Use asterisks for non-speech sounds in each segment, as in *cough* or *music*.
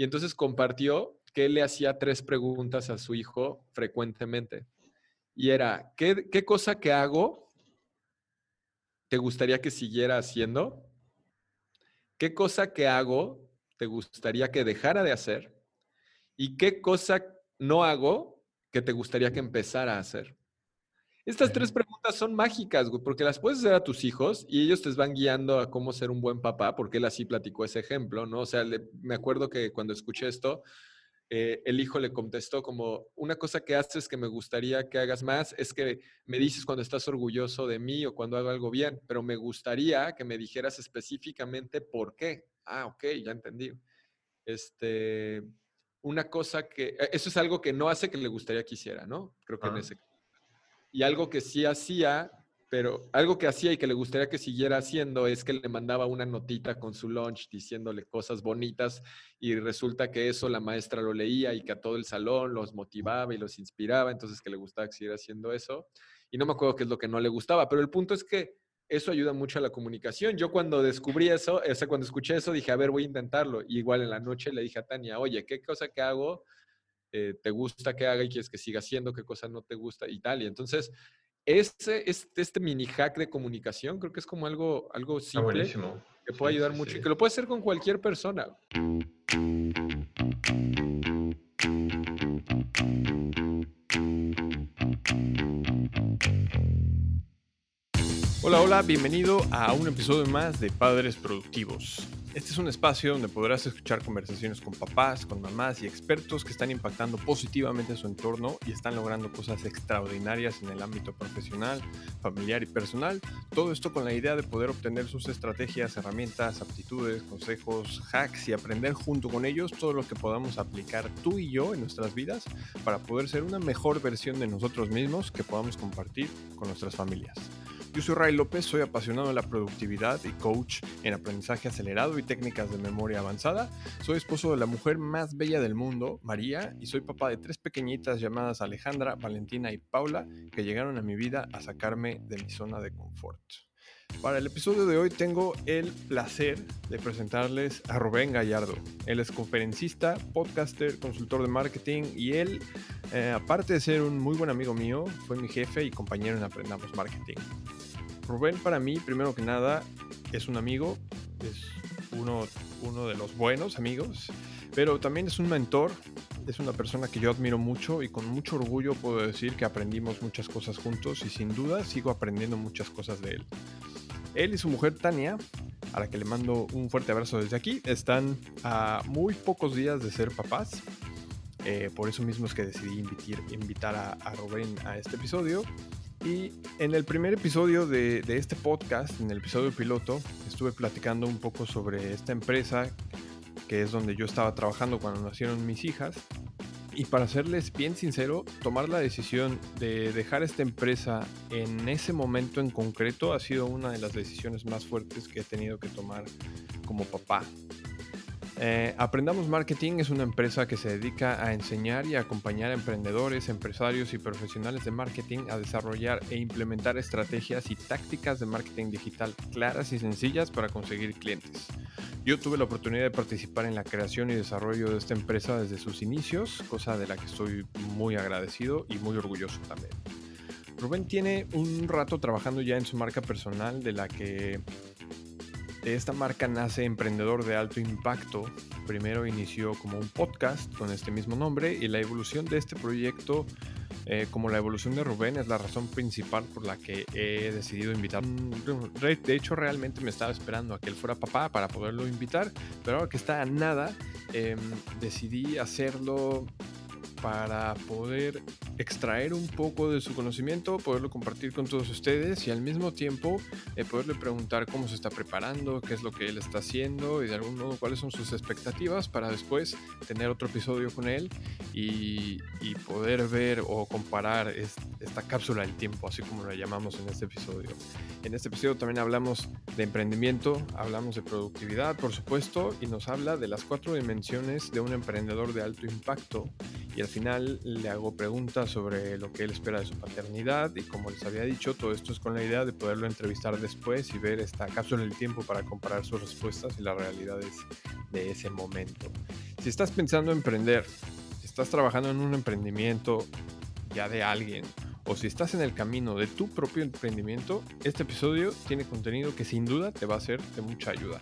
y entonces compartió que él le hacía tres preguntas a su hijo frecuentemente. Y era, ¿qué, qué cosa que hago te gustaría que siguiera haciendo? ¿Qué cosa que hago te gustaría que dejara de hacer? ¿Y qué cosa no hago que te gustaría que empezara a hacer? Estas tres preguntas son mágicas, güey, porque las puedes hacer a tus hijos y ellos te van guiando a cómo ser un buen papá, porque él así platicó ese ejemplo, ¿no? O sea, me acuerdo que cuando escuché esto, eh, el hijo le contestó como, una cosa que haces que me gustaría que hagas más es que me dices cuando estás orgulloso de mí o cuando hago algo bien, pero me gustaría que me dijeras específicamente por qué. Ah, ok, ya entendí. Este, una cosa que, e, eso es algo que no hace que le gustaría que hiciera, ¿no? Creo que en ese y algo que sí hacía, pero algo que hacía y que le gustaría que siguiera haciendo es que le mandaba una notita con su lunch diciéndole cosas bonitas y resulta que eso la maestra lo leía y que a todo el salón los motivaba y los inspiraba, entonces que le gustaba que siguiera haciendo eso. Y no me acuerdo qué es lo que no le gustaba, pero el punto es que eso ayuda mucho a la comunicación. Yo cuando descubrí eso, o sea, cuando escuché eso, dije, a ver, voy a intentarlo. Y igual en la noche le dije a Tania, oye, ¿qué cosa que hago? Eh, te gusta que haga y quieres que siga haciendo, qué cosa no te gusta y tal. Y entonces, este, este, este mini hack de comunicación creo que es como algo, algo simple que puede ayudar mucho y que lo puede hacer con cualquier persona. Hola, hola, bienvenido a un episodio más de Padres Productivos. Este es un espacio donde podrás escuchar conversaciones con papás, con mamás y expertos que están impactando positivamente su entorno y están logrando cosas extraordinarias en el ámbito profesional, familiar y personal. Todo esto con la idea de poder obtener sus estrategias, herramientas, aptitudes, consejos, hacks y aprender junto con ellos todo lo que podamos aplicar tú y yo en nuestras vidas para poder ser una mejor versión de nosotros mismos que podamos compartir con nuestras familias. Yo soy Ray López, soy apasionado de la productividad y coach en aprendizaje acelerado y técnicas de memoria avanzada. Soy esposo de la mujer más bella del mundo, María, y soy papá de tres pequeñitas llamadas Alejandra, Valentina y Paula, que llegaron a mi vida a sacarme de mi zona de confort. Para el episodio de hoy tengo el placer de presentarles a Rubén Gallardo. Él es conferencista, podcaster, consultor de marketing y él, eh, aparte de ser un muy buen amigo mío, fue mi jefe y compañero en Aprendamos Marketing. Rubén para mí, primero que nada, es un amigo, es uno, uno de los buenos amigos, pero también es un mentor, es una persona que yo admiro mucho y con mucho orgullo puedo decir que aprendimos muchas cosas juntos y sin duda sigo aprendiendo muchas cosas de él. Él y su mujer Tania, a la que le mando un fuerte abrazo desde aquí, están a muy pocos días de ser papás. Eh, por eso mismo es que decidí invitar a, a Rubén a este episodio. Y en el primer episodio de, este podcast, en el episodio piloto, estuve platicando un poco sobre esta empresa, que es donde yo estaba trabajando cuando nacieron mis hijas. Y para serles bien sincero, tomar la decisión de dejar esta empresa en ese momento en concreto ha sido una de las decisiones más fuertes que he tenido que tomar como papá. Eh, Aprendamos Marketing es una empresa que se dedica a enseñar y acompañar a emprendedores, empresarios y profesionales de marketing a desarrollar e implementar estrategias y tácticas de marketing digital claras y sencillas para conseguir clientes. Yo tuve la oportunidad de participar en la creación y desarrollo de esta empresa desde sus inicios, cosa de la que estoy muy agradecido y muy orgulloso también. Rubén tiene un rato trabajando ya en su marca personal de la que de esta marca nace Emprendedor de Alto Impacto. Primero inició como un podcast con este mismo nombre y la evolución de este proyecto, eh, como la evolución de Rubén, es la razón principal por la que he decidido invitar. De hecho, realmente me estaba esperando a que él fuera papá para poderlo invitar, pero ahora que está a nada, em, decidí hacerlo para poder extraer un poco de su conocimiento, poderlo compartir con todos ustedes y al mismo tiempo eh, poderle preguntar cómo se está preparando, qué es lo que él está haciendo y de algún modo cuáles son sus expectativas para después tener otro episodio con él y, poder ver o comparar esta cápsula del tiempo, así como la llamamos en este episodio. En este episodio también hablamos de emprendimiento, hablamos de productividad, por supuesto, y nos habla de las cuatro dimensiones de un emprendedor de alto impacto y al final le hago preguntas sobre lo que él espera de su paternidad y como les había dicho, todo esto es con la idea de poderlo entrevistar después y ver esta cápsula del tiempo para comparar sus respuestas y las realidades de ese momento. Si estás pensando en emprender, si estás trabajando en un emprendimiento ya de alguien, o si estás en el camino de tu propio emprendimiento, este episodio tiene contenido que sin duda te va a ser de mucha ayuda.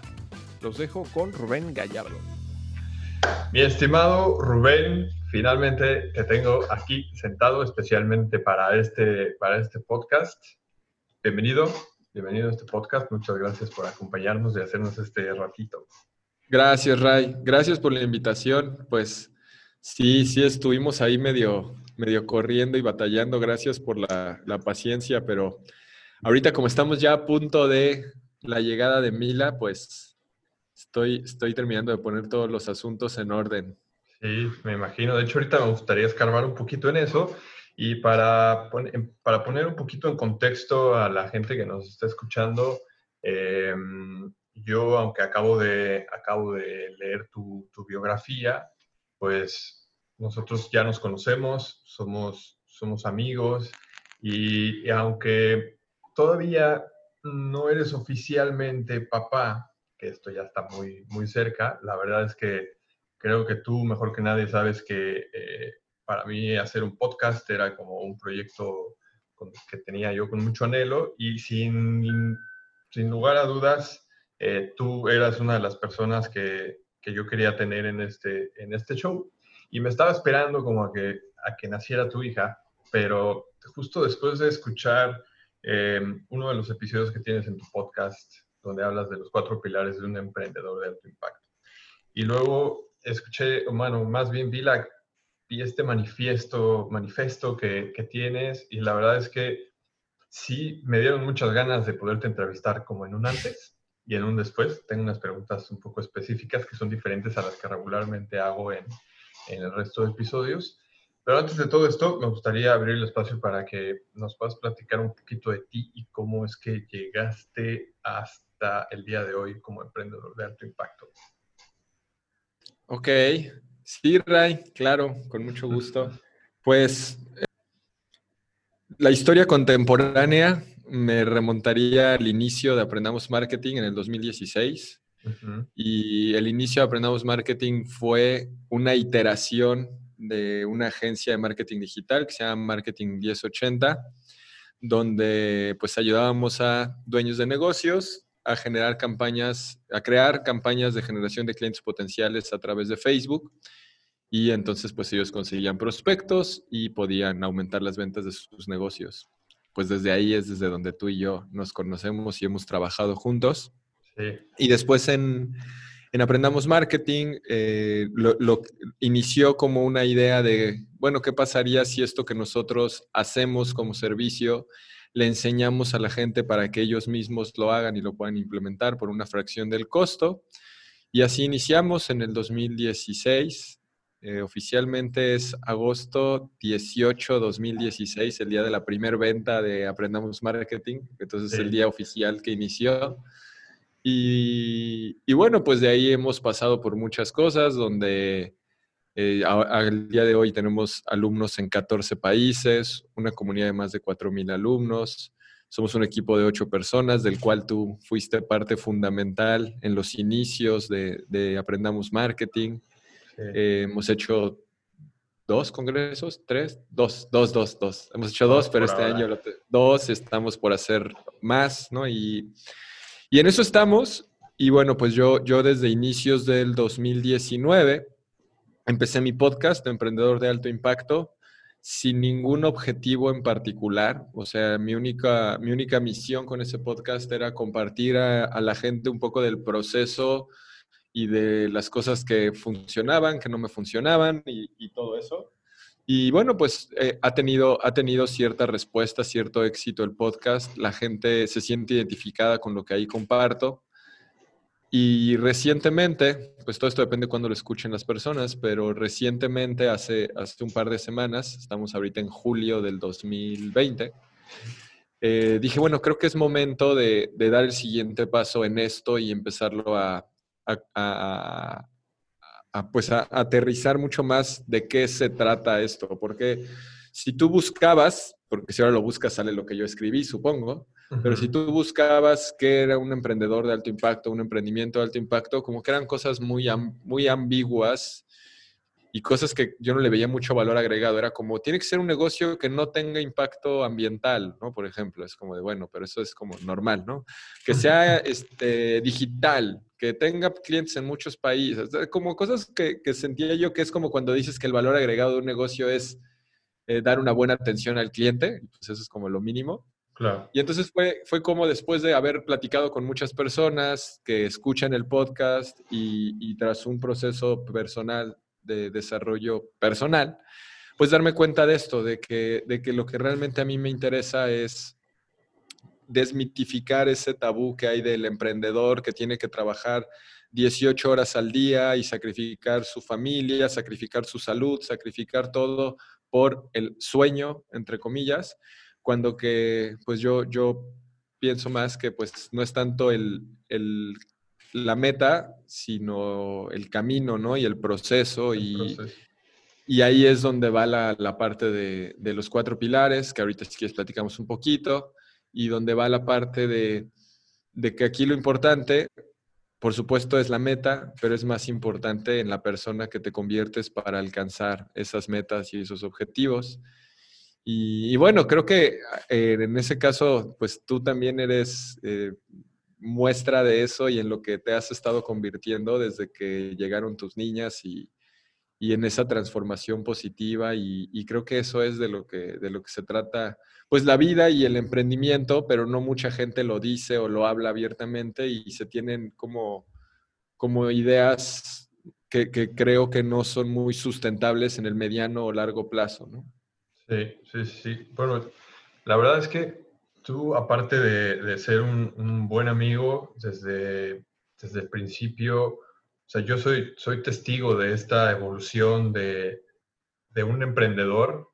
Los dejo con Rubén Gallardo. Mi estimado Rubén, finalmente te tengo aquí sentado especialmente para este, para este podcast. Bienvenido, bienvenido a este podcast. Muchas gracias por acompañarnos y hacernos este ratito. Gracias, Ray. Gracias por la invitación. Pues sí, sí estuvimos ahí medio, medio corriendo y batallando. Gracias por la, paciencia, pero ahorita como estamos ya a punto de la llegada de Mila, pues estoy, estoy terminando de poner todos los asuntos en orden. Sí, me imagino. De hecho, ahorita me gustaría escarbar un poquito en eso. Y para, para poner un poquito en contexto a la gente que nos está escuchando, eh, yo, aunque acabo de, acabo de leer tu, biografía, pues nosotros ya nos conocemos, somos, somos amigos y, aunque todavía no eres oficialmente papá, que esto ya está muy, muy cerca, la verdad es que creo que tú mejor que nadie sabes que eh, para mí hacer un podcast era como un proyecto que tenía yo con mucho anhelo y sin, sin lugar a dudas eh, tú eras una de las personas que, que, yo quería tener en este, en este show. Y me estaba esperando como a que, a que naciera tu hija, pero justo después de escuchar eh, uno de los episodios que tienes en tu podcast, donde hablas de los cuatro pilares de un emprendedor de alto impacto, y luego escuché, bueno, más bien vi, la, vi este manifiesto, manifiesto que, que tienes y la verdad es que sí me dieron muchas ganas de poderte entrevistar como en un antes y en un después. Tengo unas preguntas un poco específicas que son diferentes a las que regularmente hago en, en el resto de episodios. Pero antes de todo esto, me gustaría abrir el espacio para que nos puedas platicar un poquito de ti y cómo es que llegaste hasta el día de hoy como emprendedor de alto impacto. Ok, sí, Ray, claro, con mucho gusto. Pues la historia contemporánea me remontaría al inicio de Aprendamos Marketing en el 2016. Y el inicio de Aprendamos Marketing fue una iteración de una agencia de marketing digital que se llama Marketing 1080, donde pues ayudábamos a dueños de negocios a generar campañas, a crear campañas de generación de clientes potenciales a través de Facebook. Y entonces pues ellos conseguían prospectos y podían aumentar las ventas de sus negocios pues desde ahí es desde donde tú y yo nos conocemos y hemos trabajado juntos. Y después en, Aprendamos Marketing eh, lo, inició como una idea de, bueno, ¿qué pasaría si esto que nosotros hacemos como servicio le enseñamos a la gente para que ellos mismos lo hagan y lo puedan implementar por una fracción del costo? Y así iniciamos en el 2016 eh, oficialmente es agosto 18, 2016, el día de la primera venta de Aprendamos Marketing. Entonces es el día oficial que inició. Y, y, bueno, pues de ahí hemos pasado por muchas cosas, donde eh, al día de hoy tenemos alumnos en 14 países, una comunidad de más de 4.000 alumnos. Somos un equipo de 8 personas, del cual tú fuiste parte fundamental en los inicios de, de Aprendamos Marketing. Eh, hemos hecho dos congresos, tres, dos, dos, dos, dos. Hemos hecho dos, pero este año dos, estamos por hacer más, ¿no? Y, y en eso estamos. Y bueno, pues yo, yo desde inicios del 2019 empecé mi podcast Emprendedor de Alto Impacto sin ningún objetivo en particular. O sea, mi única, mi única misión con ese podcast era compartir a, la gente un poco del proceso y de las cosas que funcionaban, que no me funcionaban y, todo eso. Y bueno, pues eh, ha, tenido, ha tenido cierta respuesta, cierto éxito el podcast. La gente se siente identificada con lo que ahí comparto. Y recientemente, pues todo esto depende de cuando lo escuchen las personas, pero recientemente, hace, hace un par de semanas, estamos ahorita en julio del 2020, eh, dije, bueno, creo que es momento de, dar el siguiente paso en esto y empezarlo a, a, pues a, aterrizar mucho más de qué se trata esto, porque si tú buscabas, porque si ahora lo buscas sale lo que yo escribí, supongo, pero si tú buscabas que era un emprendedor de alto impacto, un emprendimiento de alto impacto, como que eran cosas muy, muy ambiguas y cosas que yo no le veía mucho valor agregado. Era como, tiene que ser un negocio que no tenga impacto ambiental, ¿no? Por ejemplo, es como de, bueno, pero eso es como normal, ¿no? Que sea este, digital, que tenga clientes en muchos países, como cosas que, que, sentía yo que es como cuando dices que el valor agregado de un negocio es eh, dar una buena atención al cliente, pues eso es como lo mínimo. Claro. Y entonces fue, fue como después de haber platicado con muchas personas que escuchan el podcast y, y tras un proceso personal de desarrollo personal, pues darme cuenta de esto, de que, de que lo que realmente a mí me interesa es desmitificar ese tabú que hay del emprendedor que tiene que trabajar 18 horas al día y sacrificar su familia, sacrificar su salud, sacrificar todo por el sueño, entre comillas, cuando que pues yo, yo pienso más que pues no es tanto el, el la meta, sino el camino, ¿no? Y el proceso. y, y, ahí es donde va la, la parte de, de, los cuatro pilares, que ahorita si quieres platicamos un poquito, y donde va la parte de, de que aquí lo importante, por supuesto, es la meta, pero es más importante en la persona que te conviertes para alcanzar esas metas y esos objetivos. Y, bueno, creo que eh, en ese caso, pues tú también eres eh, muestra de eso y en lo que te has estado convirtiendo desde que llegaron tus niñas y, en esa transformación positiva y, creo que eso es de lo que, de lo que se trata, pues la vida y el emprendimiento, pero no mucha gente lo dice o lo habla abiertamente y se tienen como, como ideas que, creo que no son muy sustentables en el mediano o largo plazo, ¿no? Sí, sí, sí. Bueno, la verdad es que tú, aparte de, ser un, buen amigo desde, desde el principio, o sea, yo soy, soy testigo de esta evolución de, de un emprendedor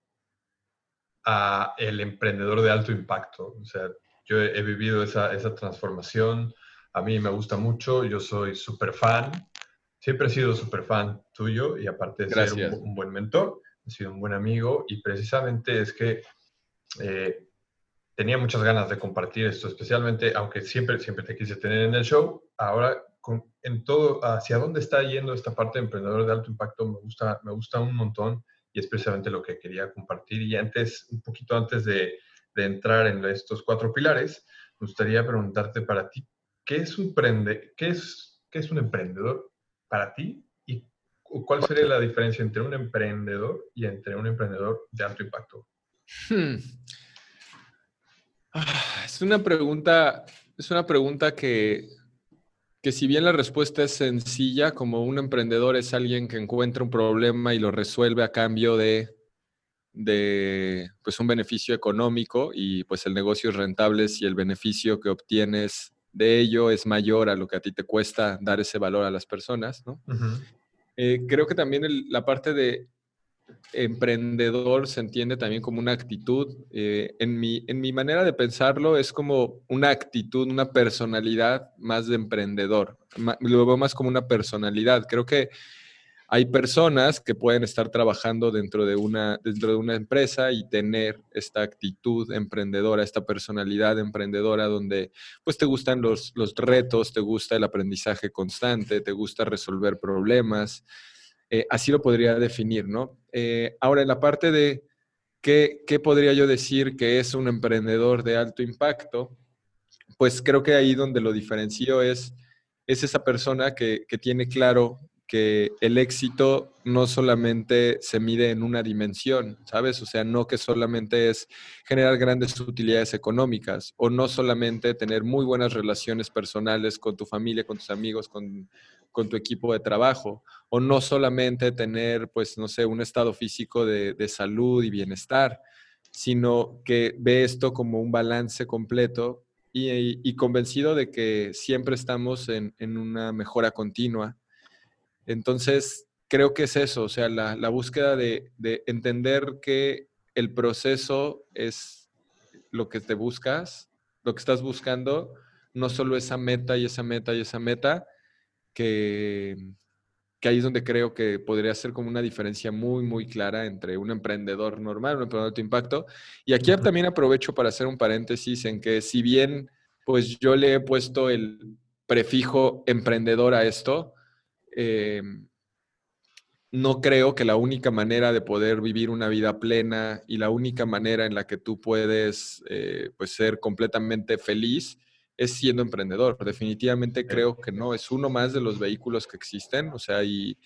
a el emprendedor de alto impacto. O sea, yo he, vivido esa, esa, transformación. A mí me gusta mucho, yo soy súper fan. Siempre he sido súper fan tuyo y aparte de ser un, buen mentor, he sido un buen amigo y precisamente es que eh, tenía muchas ganas de compartir esto, especialmente, aunque siempre, siempre te quise tener en el show, ahora en todo, hacia dónde está yendo esta parte de emprendedor de alto impacto, me gusta, me gusta un montón y es precisamente lo que quería compartir. Y antes, un poquito antes de, de entrar en estos cuatro pilares, me gustaría preguntarte para ti, ¿qué es un, prende, qué es, qué es un emprendedor para ti y cuál sería la diferencia entre un emprendedor y entre un emprendedor de alto impacto? Hmm. Ah, es una pregunta, es una pregunta que, que si bien la respuesta es sencilla, como un emprendedor es alguien que encuentra un problema y lo resuelve a cambio de, de pues un beneficio económico y pues el negocio es rentable si el beneficio que obtienes de ello es mayor a lo que a ti te cuesta dar ese valor a las personas, ¿no? Eh, creo que también la parte de emprendedor se entiende también como una actitud. Eh, en, mi, en mi manera de pensarlo es como una actitud, una personalidad más de emprendedor. Lo veo más como una personalidad. Creo que hay personas que pueden estar trabajando dentro de una, dentro de una empresa y tener esta actitud emprendedora, esta personalidad emprendedora donde pues te gustan los, los retos, te gusta el aprendizaje constante, te gusta resolver problemas, eh, así lo podría definir, ¿no? Eh, ahora, en la parte de qué, podría yo decir que es un emprendedor de alto impacto, pues creo que ahí donde lo diferencio es, es esa persona que, que tiene claro que el éxito no solamente se mide en una dimensión, ¿sabes? O sea, no que solamente es generar grandes utilidades económicas o no solamente tener muy buenas relaciones personales con tu familia, con tus amigos, con, tu equipo de trabajo o no solamente tener, pues, no sé, un estado físico de, salud y bienestar, sino que ve esto como un balance completo y, convencido de que siempre estamos en, en una mejora continua. Entonces, creo que es eso, o sea, la, búsqueda de, entender que el proceso es lo que te buscas, lo que estás buscando, no solo esa meta y esa meta y esa meta, que, que ahí es donde creo que podría ser como una diferencia muy, muy clara entre un emprendedor normal, un emprendedor de impacto. Y aquí también aprovecho para hacer un paréntesis en que si bien pues yo le he puesto el prefijo emprendedor a esto, eh, no creo que la única manera de poder vivir una vida plena y la única manera en la que tú puedes eh, pues ser completamente feliz es siendo emprendedor. Definitivamente creo que no, es uno más de los vehículos que existen, o sea, y,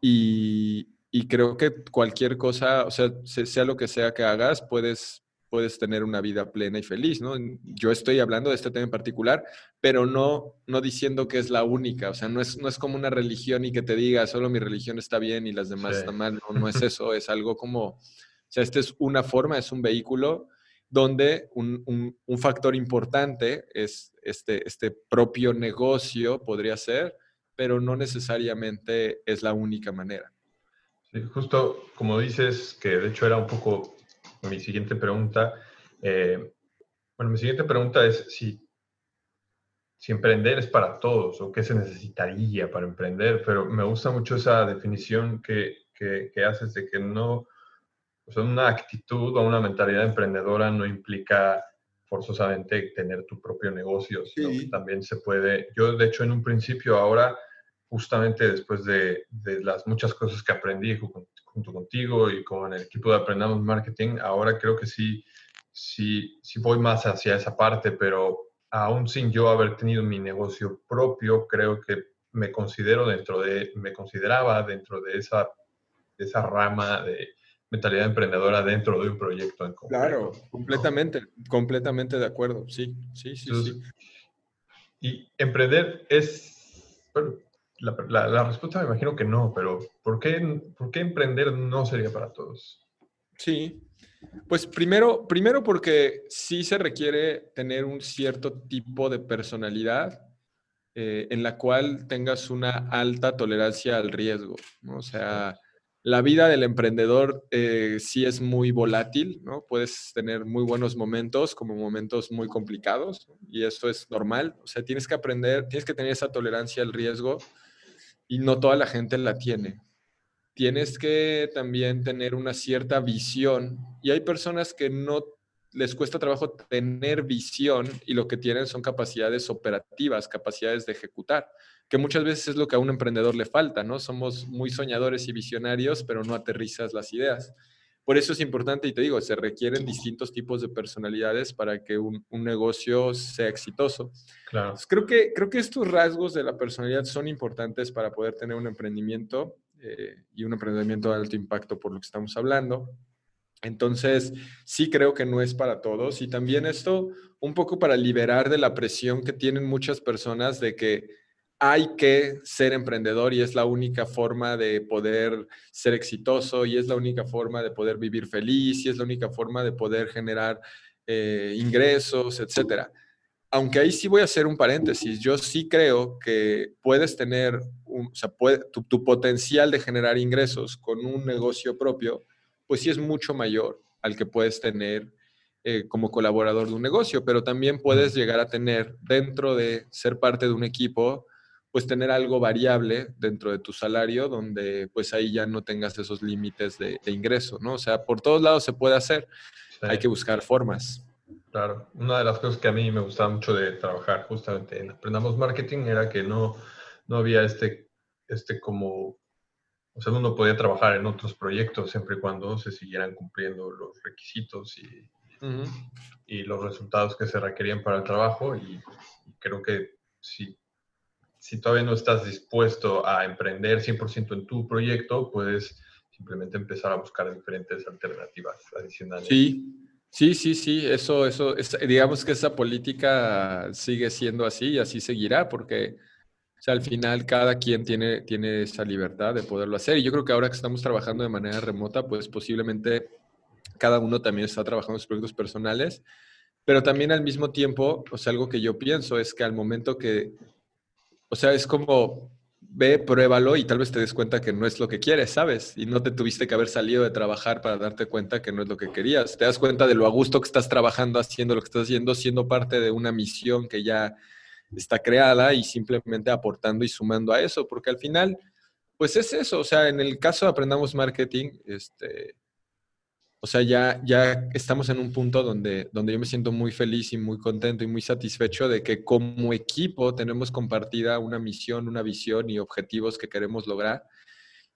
y, creo que cualquier cosa, o sea, sea lo que sea que hagas, puedes, puedes tener una vida plena y feliz, ¿no? Yo estoy hablando de este tema en particular, pero no, no diciendo que es la única, o sea, no es, no es como una religión y que te diga, solo mi religión está bien y las demás están mal, no, no es *laughs* eso, es algo como, o sea, esta es una forma, es un vehículo donde un, factor importante es este, este propio negocio, podría ser, pero no necesariamente es la única manera. Sí, justo como dices, que de hecho era un poco mi siguiente pregunta. Eh, bueno, mi siguiente pregunta es si, si emprender es para todos o qué se necesitaría para emprender, pero me gusta mucho esa definición que, que haces de que no una actitud o una mentalidad emprendedora no implica forzosamente tener tu propio negocio, sino que también se puede, yo de hecho en un principio ahora, justamente después de, las muchas cosas que aprendí junto, contigo y con el equipo de Aprendamos Marketing, ahora creo que sí, sí, sí voy más hacia esa parte, pero aún sin yo haber tenido mi negocio propio, creo que me considero dentro de, me consideraba dentro de esa, de esa rama de, mentalidad emprendedora dentro de un proyecto en concreto. Claro, completamente, completamente de acuerdo, sí, sí, sí, sí. Y emprender es, la, la, respuesta me imagino que no, pero ¿por qué, ¿por qué emprender no sería para todos? Sí, pues primero, primero porque sí se requiere tener un cierto tipo de personalidad eh, en la cual tengas una alta tolerancia al riesgo, ¿no? O sea, la vida del emprendedor eh, sí es muy volátil, ¿no? Puedes tener muy buenos momentos como momentos muy complicados y eso es normal. O sea, tienes que aprender, tienes que tener esa tolerancia al riesgo y no toda la gente la tiene. Tienes que también tener una cierta visión y hay personas que no les cuesta trabajo tener visión y lo que tienen son capacidades operativas, capacidades de ejecutar que muchas veces es lo que a un emprendedor le falta, ¿no? Somos muy soñadores y visionarios, pero no aterrizas las ideas. Por eso es importante, y te digo, se requieren distintos tipos de personalidades para que un, negocio sea exitoso. Claro. creo, que, creo que estos rasgos de la personalidad son importantes para poder tener un emprendimiento eh, y un emprendimiento de alto impacto por lo que estamos hablando. Entonces, sí creo que no es para todos y también esto un poco para liberar de la presión que tienen muchas personas de que hay que ser emprendedor y es la única forma de poder ser exitoso y es la única forma de poder vivir feliz y es la única forma de poder generar eh, ingresos, etcétera. Aunque ahí sí voy a hacer un paréntesis, yo sí creo que puedes tener, o sea, tu, potencial de generar ingresos con un negocio propio, pues sí es mucho mayor al que puedes tener eh, como colaborador de un negocio, pero también puedes llegar a tener dentro de ser parte de un equipo, pues tener algo variable dentro de tu salario donde pues ahí ya no tengas esos límites de, ingreso, ¿no? O sea, por todos lados se puede hacer, hay que buscar formas. Claro, una de las cosas que a mí me gustaba mucho de trabajar justamente en Aprendamos Marketing era que no, no había este, este como, o sea, uno podía trabajar en otros proyectos siempre y cuando se siguieran cumpliendo los requisitos y, y los resultados que se requerían para el trabajo y creo que si si todavía no estás dispuesto a emprender 100% en tu proyecto, puedes simplemente empezar a buscar diferentes alternativas adicionales. Sí, sí, sí, sí, eso, eso, digamos que esa política sigue siendo así y así seguirá, porque al final cada quien tiene, tiene esa libertad de poderlo hacer. Y yo creo que ahora que estamos trabajando de manera remota, pues posiblemente cada uno también está trabajando sus proyectos personales, pero también al mismo tiempo, o sea, algo que yo pienso es que al momento que o sea, es como, ve, pruébalo y tal vez te des cuenta que no es lo que quieres, ¿sabes? Y no te tuviste que haber salido de trabajar para darte cuenta que no es lo que querías. Te das cuenta de lo a gusto que estás trabajando, haciendo lo que estás haciendo, siendo parte de una misión que ya está creada y simplemente aportando y sumando a eso, porque al final pues es eso, o sea, en el caso de Aprendamos Marketing, este, o sea, ya, ya estamos en un punto donde, donde yo me siento muy feliz y muy contento y muy satisfecho de que como equipo tenemos compartida una misión, una visión y objetivos que queremos lograr.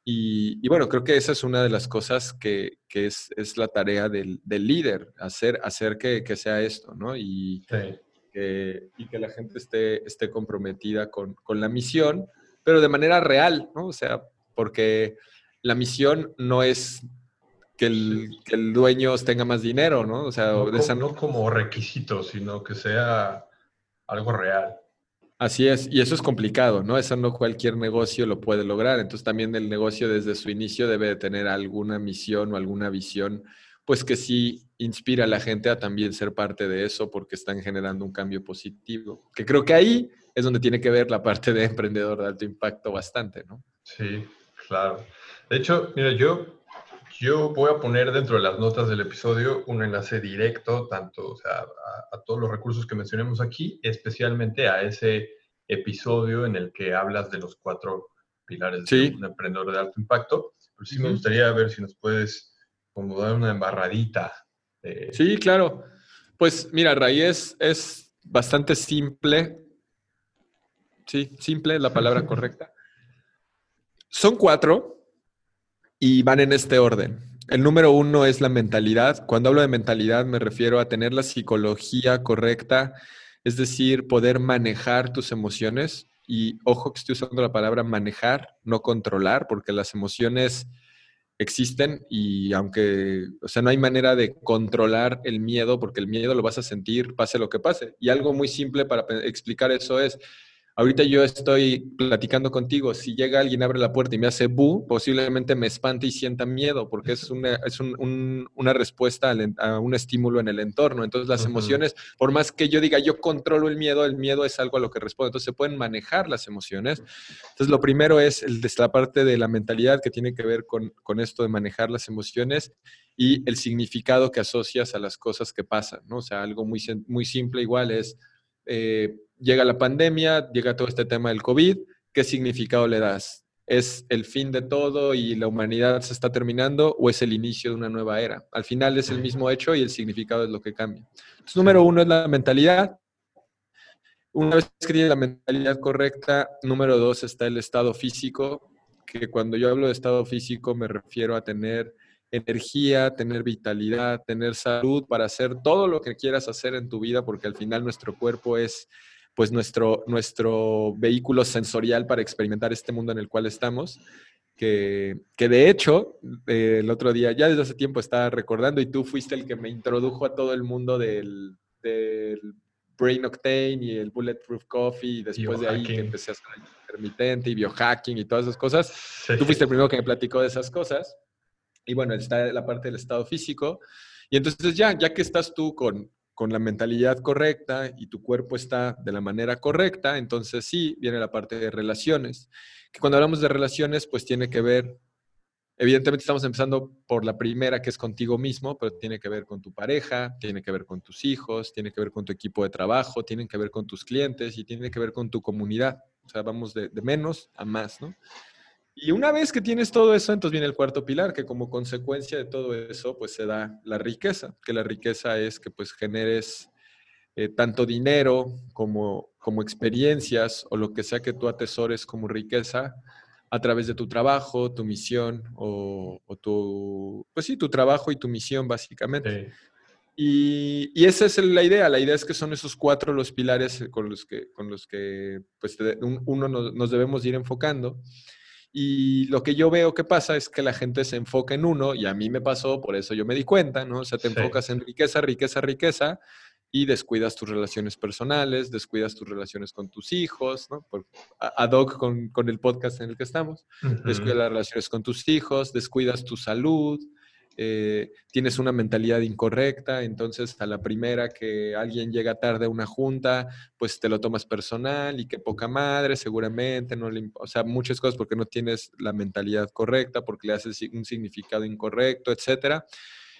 Y, bueno, creo que esa es una de las cosas que, que es, es, la tarea del, del, líder, hacer, hacer que, que, sea esto, ¿no? Y, que, y que la gente esté, esté comprometida con, con la misión, pero de manera real, ¿no? O sea, porque la misión no es que el, que el dueño tenga más dinero, ¿no? O sea, no, como, no como requisito, sino que sea algo real. Así es, y eso es complicado, ¿no? Eso no cualquier negocio lo puede lograr. Entonces también el negocio desde su inicio debe de tener alguna misión o alguna visión, pues que sí inspira a la gente a también ser parte de eso porque están generando un cambio positivo. Que creo que ahí es donde tiene que ver la parte de emprendedor de alto impacto bastante, ¿no? Sí, claro. De hecho, mira, yo yo voy a poner dentro de las notas del episodio un enlace directo, tanto o sea, a, todos los recursos que mencionemos aquí, especialmente a ese episodio en el que hablas de los cuatro pilares de un emprendedor de alto impacto. Pero sí me gustaría ver si nos puedes como dar una embarradita. Sí, claro. Pues mira, Raíz es bastante simple. Sí, simple es la palabra *laughs* correcta. Son cuatro, y van en este orden. El número uno es la mentalidad. Cuando hablo de mentalidad me refiero a tener la psicología correcta, es decir, poder manejar tus emociones. Y ojo que estoy usando la palabra manejar, no controlar, porque las emociones existen y aunque, o sea, no hay manera de controlar el miedo, porque el miedo lo vas a sentir pase lo que pase. Y algo muy simple para explicar eso es, Ahorita yo estoy platicando contigo, si llega alguien, abre la puerta y me hace bu, posiblemente me espante y sienta miedo, porque es una, es una respuesta a un estímulo en el entorno. Entonces las emociones, por más que yo diga yo controlo el miedo, el miedo es algo a lo que respondo. Entonces se pueden manejar las emociones. Entonces lo primero es el, la parte de la mentalidad que tiene que ver con, con esto de manejar las emociones y el significado que asocias a las cosas que pasan, ¿no? O sea, algo muy, muy simple igual es... Eh, llega la pandemia, llega todo este tema del COVID, ¿qué significado le das? ¿Es el fin de todo y la humanidad se está terminando o es el inicio de una nueva era? Al final es el mismo hecho y el significado es lo que cambia. Entonces, número uno es la mentalidad. Una vez que tiene la mentalidad correcta, número dos está el estado físico, que cuando yo hablo de estado físico me refiero a tener energía, tener vitalidad, tener salud para hacer todo lo que quieras hacer en tu vida, porque al final nuestro cuerpo es pues nuestro, nuestro vehículo sensorial para experimentar este mundo en el cual estamos. Que, que de hecho, eh, el otro día, ya desde hace tiempo estaba recordando, y tú fuiste el que me introdujo a todo el mundo del, del Brain Octane y el Bulletproof Coffee, y después de ahí que empecé a ser intermitente y biohacking y todas esas cosas. Tú fuiste el primero que me platicó de esas cosas. Y bueno, está la parte del estado físico. Y entonces ya, ya que estás tú con, con la mentalidad correcta y tu cuerpo está de la manera correcta, entonces sí, viene la parte de relaciones. Que cuando hablamos de relaciones, pues tiene que ver, evidentemente estamos empezando por la primera, que es contigo mismo, pero tiene que ver con tu pareja, tiene que ver con tus hijos, tiene que ver con tu equipo de trabajo, tiene que ver con tus clientes y tiene que ver con tu comunidad. O sea, vamos de, de menos a más, ¿no? Y una vez que tienes todo eso, entonces viene el cuarto pilar, que como consecuencia de todo eso, pues se da la riqueza, que la riqueza es que pues generes eh, tanto dinero como, como experiencias o lo que sea que tú atesores como riqueza a través de tu trabajo, tu misión o, tu, pues sí, tu trabajo y tu misión básicamente. Y, y, esa es la idea. La idea es que son esos cuatro los pilares con los que, con los que pues, uno nos debemos ir enfocando. Y lo que yo veo que pasa es que la gente se enfoca en uno, y a mí me pasó, por eso yo me di cuenta, ¿no? O sea, te enfocas en riqueza, riqueza, riqueza, y descuidas tus relaciones personales, descuidas tus relaciones con tus hijos, ¿no? Por, ad hoc con, con, el podcast en el que estamos, descuidas las relaciones con tus hijos, descuidas tu salud, eh, tienes una mentalidad incorrecta, entonces a la primera que alguien llega tarde a una junta, pues te lo tomas personal y qué poca madre, seguramente, no le, o sea, muchas cosas porque no tienes la mentalidad correcta, porque le haces un significado incorrecto, etcétera.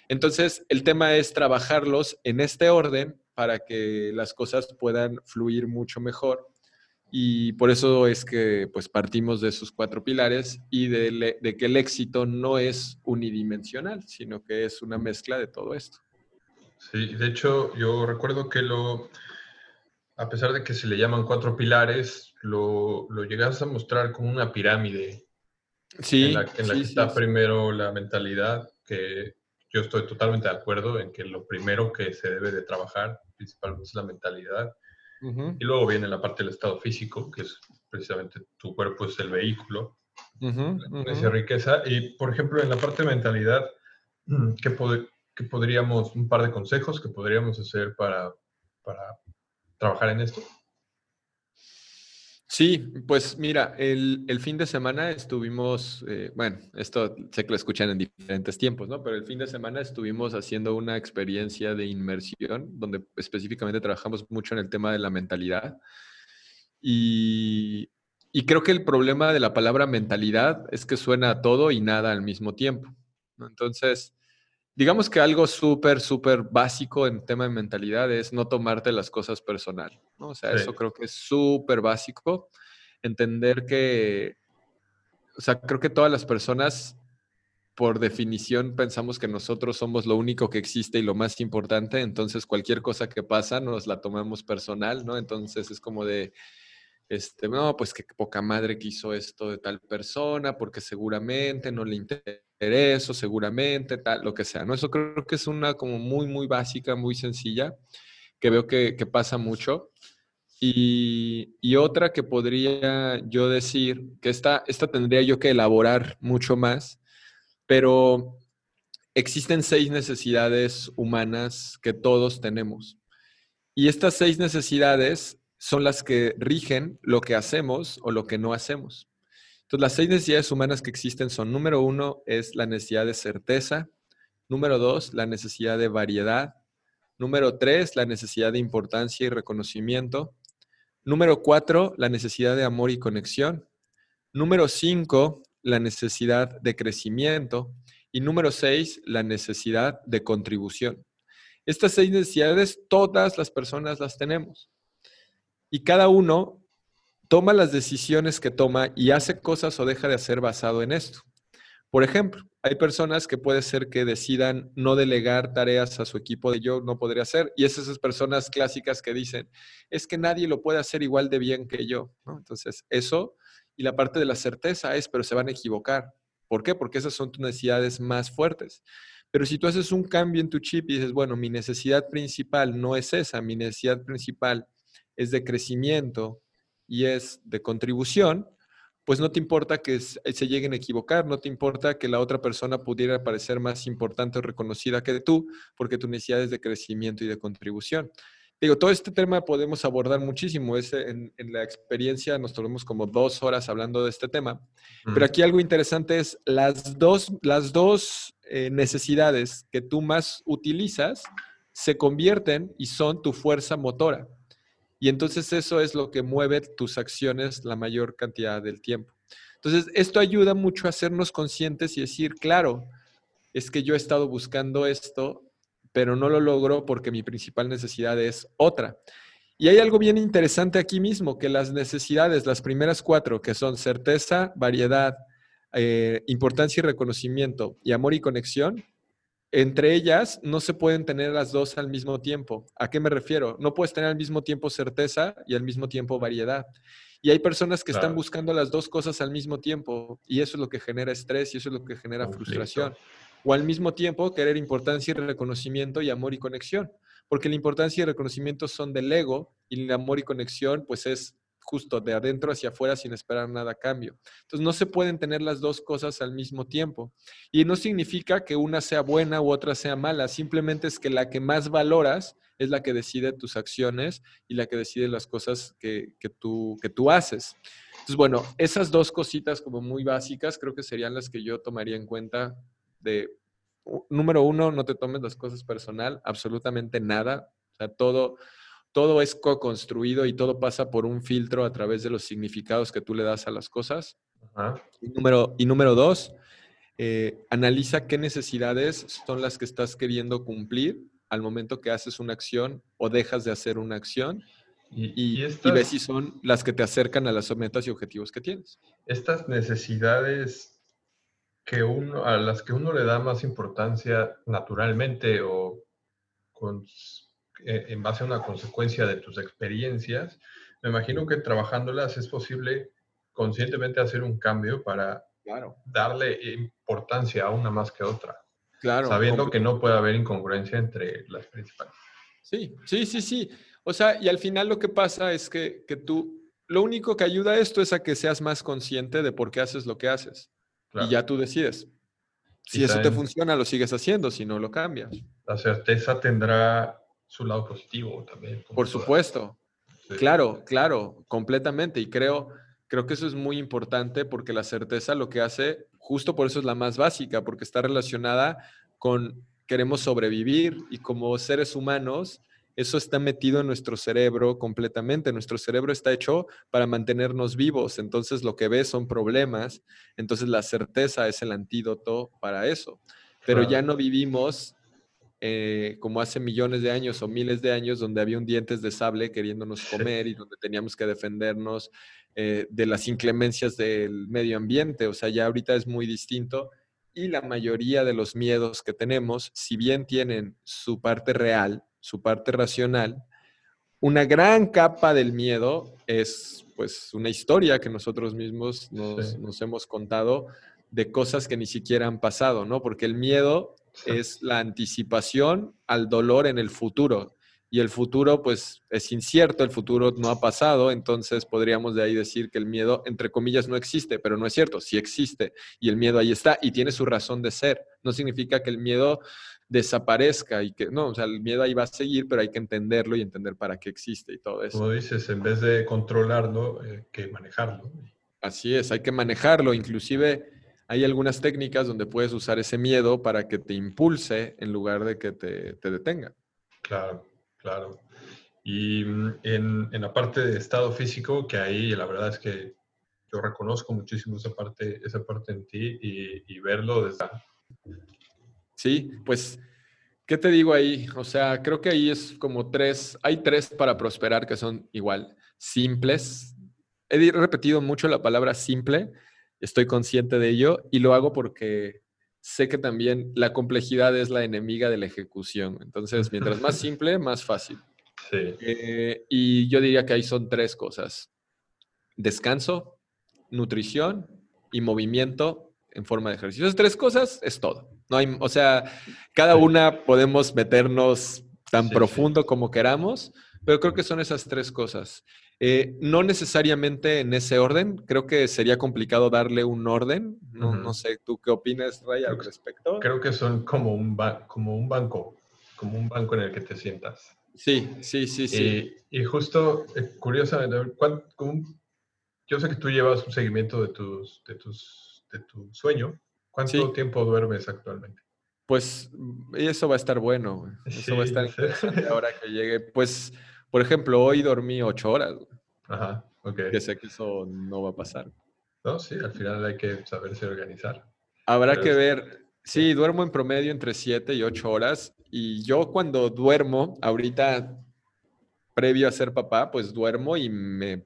Entonces, el tema es trabajarlos en este orden para que las cosas puedan fluir mucho mejor Y por eso es que pues partimos de esos cuatro pilares y de, de que el éxito no es unidimensional, sino que es una mezcla de todo esto. Sí, de hecho yo recuerdo que lo, a pesar de que se le llaman cuatro pilares, lo, lo llegas a mostrar como una pirámide. Sí. En la, que está primero la mentalidad, que yo estoy totalmente de acuerdo en que lo primero que se debe de trabajar principalmente es la mentalidad. Y luego viene la parte del estado físico, que es precisamente tu cuerpo es el vehículo, esa riqueza. Y, por ejemplo, en la parte de mentalidad, *clears throat* ¿qué, ¿qué, podríamos, un par de consejos que podríamos hacer para, para trabajar en esto? Sí, pues mira, el, fin de semana estuvimos, eh, bueno, esto sé que lo escuchan en diferentes tiempos, ¿no? Pero el fin de semana estuvimos haciendo una experiencia de inmersión donde específicamente trabajamos mucho en el tema de la mentalidad. Y, y creo que el problema de la palabra mentalidad es que suena a todo y nada al mismo tiempo. Entonces, digamos que algo súper, súper básico en tema de mentalidad es no tomarte las cosas personal. ¿no? O sea, eso creo que es súper básico. Entender que, o sea, creo que todas las personas, por definición, pensamos que nosotros somos lo único que existe y lo más importante. Entonces, cualquier cosa que pasa nos la tomamos personal, ¿no? Entonces, es como de este, no, pues qué poca madre que hizo esto de tal persona, porque seguramente no le interesa, seguramente tal, lo que sea, ¿no? Eso creo que es una como muy, muy básica, muy sencilla, que veo que, pasa mucho. Y, y, otra que podría yo decir, que esta, esta tendría yo que elaborar mucho más, pero existen seis necesidades humanas que todos tenemos. Y estas seis necesidades son las que rigen lo que hacemos o lo que no hacemos. Entonces, las seis necesidades humanas que existen son, número uno, es la necesidad de certeza, número dos, la necesidad de variedad, número tres, la necesidad de importancia y reconocimiento, número cuatro, la necesidad de amor y conexión, número cinco, la necesidad de crecimiento y número seis, la necesidad de contribución. Estas seis necesidades todas las personas las tenemos y cada uno toma las decisiones que toma y hace cosas o deja de hacer basado en esto. Por ejemplo, hay personas que puede ser que decidan no delegar tareas a su equipo de yo no podría hacer, y es esas personas clásicas que dicen, es que nadie lo puede hacer igual de bien que yo. Entonces, eso y la parte de la certeza es, pero se van a equivocar. ¿Por qué? Porque esas son tus necesidades más fuertes. Pero si tú haces un cambio en tu chip y dices, bueno, mi necesidad principal no es esa, mi necesidad principal es de crecimiento y es de contribución, pues no te importa que se lleguen a equivocar, no te importa que la otra persona pudiera parecer más importante o reconocida que tú, porque tu necesidad es de crecimiento y de contribución. Digo, todo este tema podemos abordar muchísimo. Es en, la experiencia nos tomamos como dos horas hablando de este tema. Pero aquí algo interesante es las dos, las dos eh, necesidades que tú más utilizas se convierten y son tu fuerza motora. Y entonces eso es lo que mueve tus acciones la mayor cantidad del tiempo. Entonces, esto ayuda mucho a hacernos conscientes y decir, claro, es que yo he estado buscando esto, pero no lo logro porque mi principal necesidad es otra. Y hay algo bien interesante aquí mismo, que las necesidades, las primeras cuatro, que son certeza, variedad, eh, importancia y reconocimiento y amor y conexión, entre ellas no se pueden tener las dos al mismo tiempo. ¿A qué me refiero? No puedes tener al mismo tiempo certeza y al mismo tiempo variedad. Y hay personas que están buscando las dos cosas al mismo tiempo y eso es lo que genera estrés y eso es lo que genera frustración. O al mismo tiempo querer importancia y reconocimiento y amor y conexión. Porque la importancia y reconocimiento son del ego y el amor y conexión pues es justo de adentro hacia afuera sin esperar nada a cambio. Entonces no se pueden tener las dos cosas al mismo tiempo. Y no significa que una sea buena u otra sea mala, simplemente es que la que más valoras es la que decide tus acciones y la que decide las cosas que, tú, que tú haces. Entonces, bueno, esas dos cositas como muy básicas creo que serían las que yo tomaría en cuenta de, número uno, no te tomes las cosas personal, absolutamente nada. O sea, todo, todo es co-construido y todo pasa por un filtro a través de los significados que tú le das a las cosas. Y, número, y número dos, eh, analiza qué necesidades son las que estás queriendo cumplir al momento que haces una acción o dejas de hacer una acción Y, ves si son las que te acercan a las metas y objetivos que tienes. Estas necesidades que uno, a las que uno le da más importancia naturalmente o con, en base a una consecuencia de tus experiencias, me imagino que trabajándolas es posible conscientemente hacer un cambio para darle importancia a una más que otra. Claro. Sabiendo que no puede haber incongruencia entre las principales. Sí, sí, sí, sí. O sea, y al final lo que pasa es que, que tú, lo único que ayuda a esto es a que seas más consciente de por qué haces lo que haces. Y ya tú decides. Si eso te funciona, lo sigues haciendo, si no, lo cambias. La certeza tendrá su lado positivo también. Por supuesto. Claro, claro, completamente. Y creo, creo que eso es muy importante porque la certeza lo que hace, justo por eso es la más básica, porque está relacionada con queremos sobrevivir y como seres humanos, eso está metido en nuestro cerebro completamente. Nuestro cerebro está hecho para mantenernos vivos. Entonces lo que ves son problemas. Entonces la certeza es el antídoto para eso. Pero ya no vivimos eh, como hace millones de años o miles de años, donde había un dientes de sable queriéndonos *laughs* comer y donde teníamos que defendernos eh, de las inclemencias del medio ambiente. O sea, ya ahorita es muy distinto y la mayoría de los miedos que tenemos, si bien tienen su parte real, su parte racional, una gran capa del miedo es pues una historia que nosotros mismos nos, nos hemos contado de cosas que ni siquiera han pasado, ¿no? Porque el miedo es la anticipación al dolor en el futuro. Y el futuro, pues, es incierto, el futuro no ha pasado, entonces podríamos de ahí decir que el miedo, entre comillas, no existe, pero no es cierto, sí existe. Y el miedo ahí está y tiene su razón de ser. No significa que el miedo desaparezca y que, no, o sea, el miedo ahí va a seguir, pero hay que entenderlo y entender para qué existe y todo eso. Como dices, en vez de controlarlo, hay eh, que manejarlo. Así es, hay que manejarlo, inclusive hay algunas técnicas donde puedes usar ese miedo para que te impulse en lugar de que te, detenga. Claro, claro. Y mm, en, la parte de estado físico, que ahí la verdad es que yo reconozco muchísimo esa parte, esa parte en ti y, verlo desde... Sí, pues, ¿qué te digo ahí? O sea, creo que ahí es como tres, hay tres para prosperar que son igual, simples. He repetido mucho la palabra simple, estoy consciente de ello y lo hago porque sé que también la complejidad es la enemiga de la ejecución. Entonces, mientras más *laughs* simple, más fácil. Sí. Eh, y yo diría que ahí son tres cosas. Descanso, nutrición y movimiento en forma de ejercicio. Esas tres cosas es todo. No hay, o sea, cada una podemos meternos tan profundo como queramos, pero creo que son esas tres cosas. Eh, no necesariamente en ese orden, creo que sería complicado darle un orden. No, no sé, ¿tú qué opinas, Ray, al respecto? Creo que son como un, como un banco, como un banco en el que te sientas. Sí, sí, sí, sí. Y, justo, eh, curiosamente, yo sé que tú llevas un seguimiento de, tus, de, tus, de tu sueño. ¿Cuánto tiempo duermes actualmente? Pues eso va a estar bueno. Eso va a estar *laughs* interesante ahora que llegue. Pues por ejemplo, hoy dormí ocho horas. Ajá, ok. Que sé que eso no va a pasar. No, sí, al final hay que saberse organizar. Habrá que ver. Sí, duermo en promedio entre siete y ocho horas. Y yo cuando duermo, ahorita, previo a ser papá, pues duermo y me,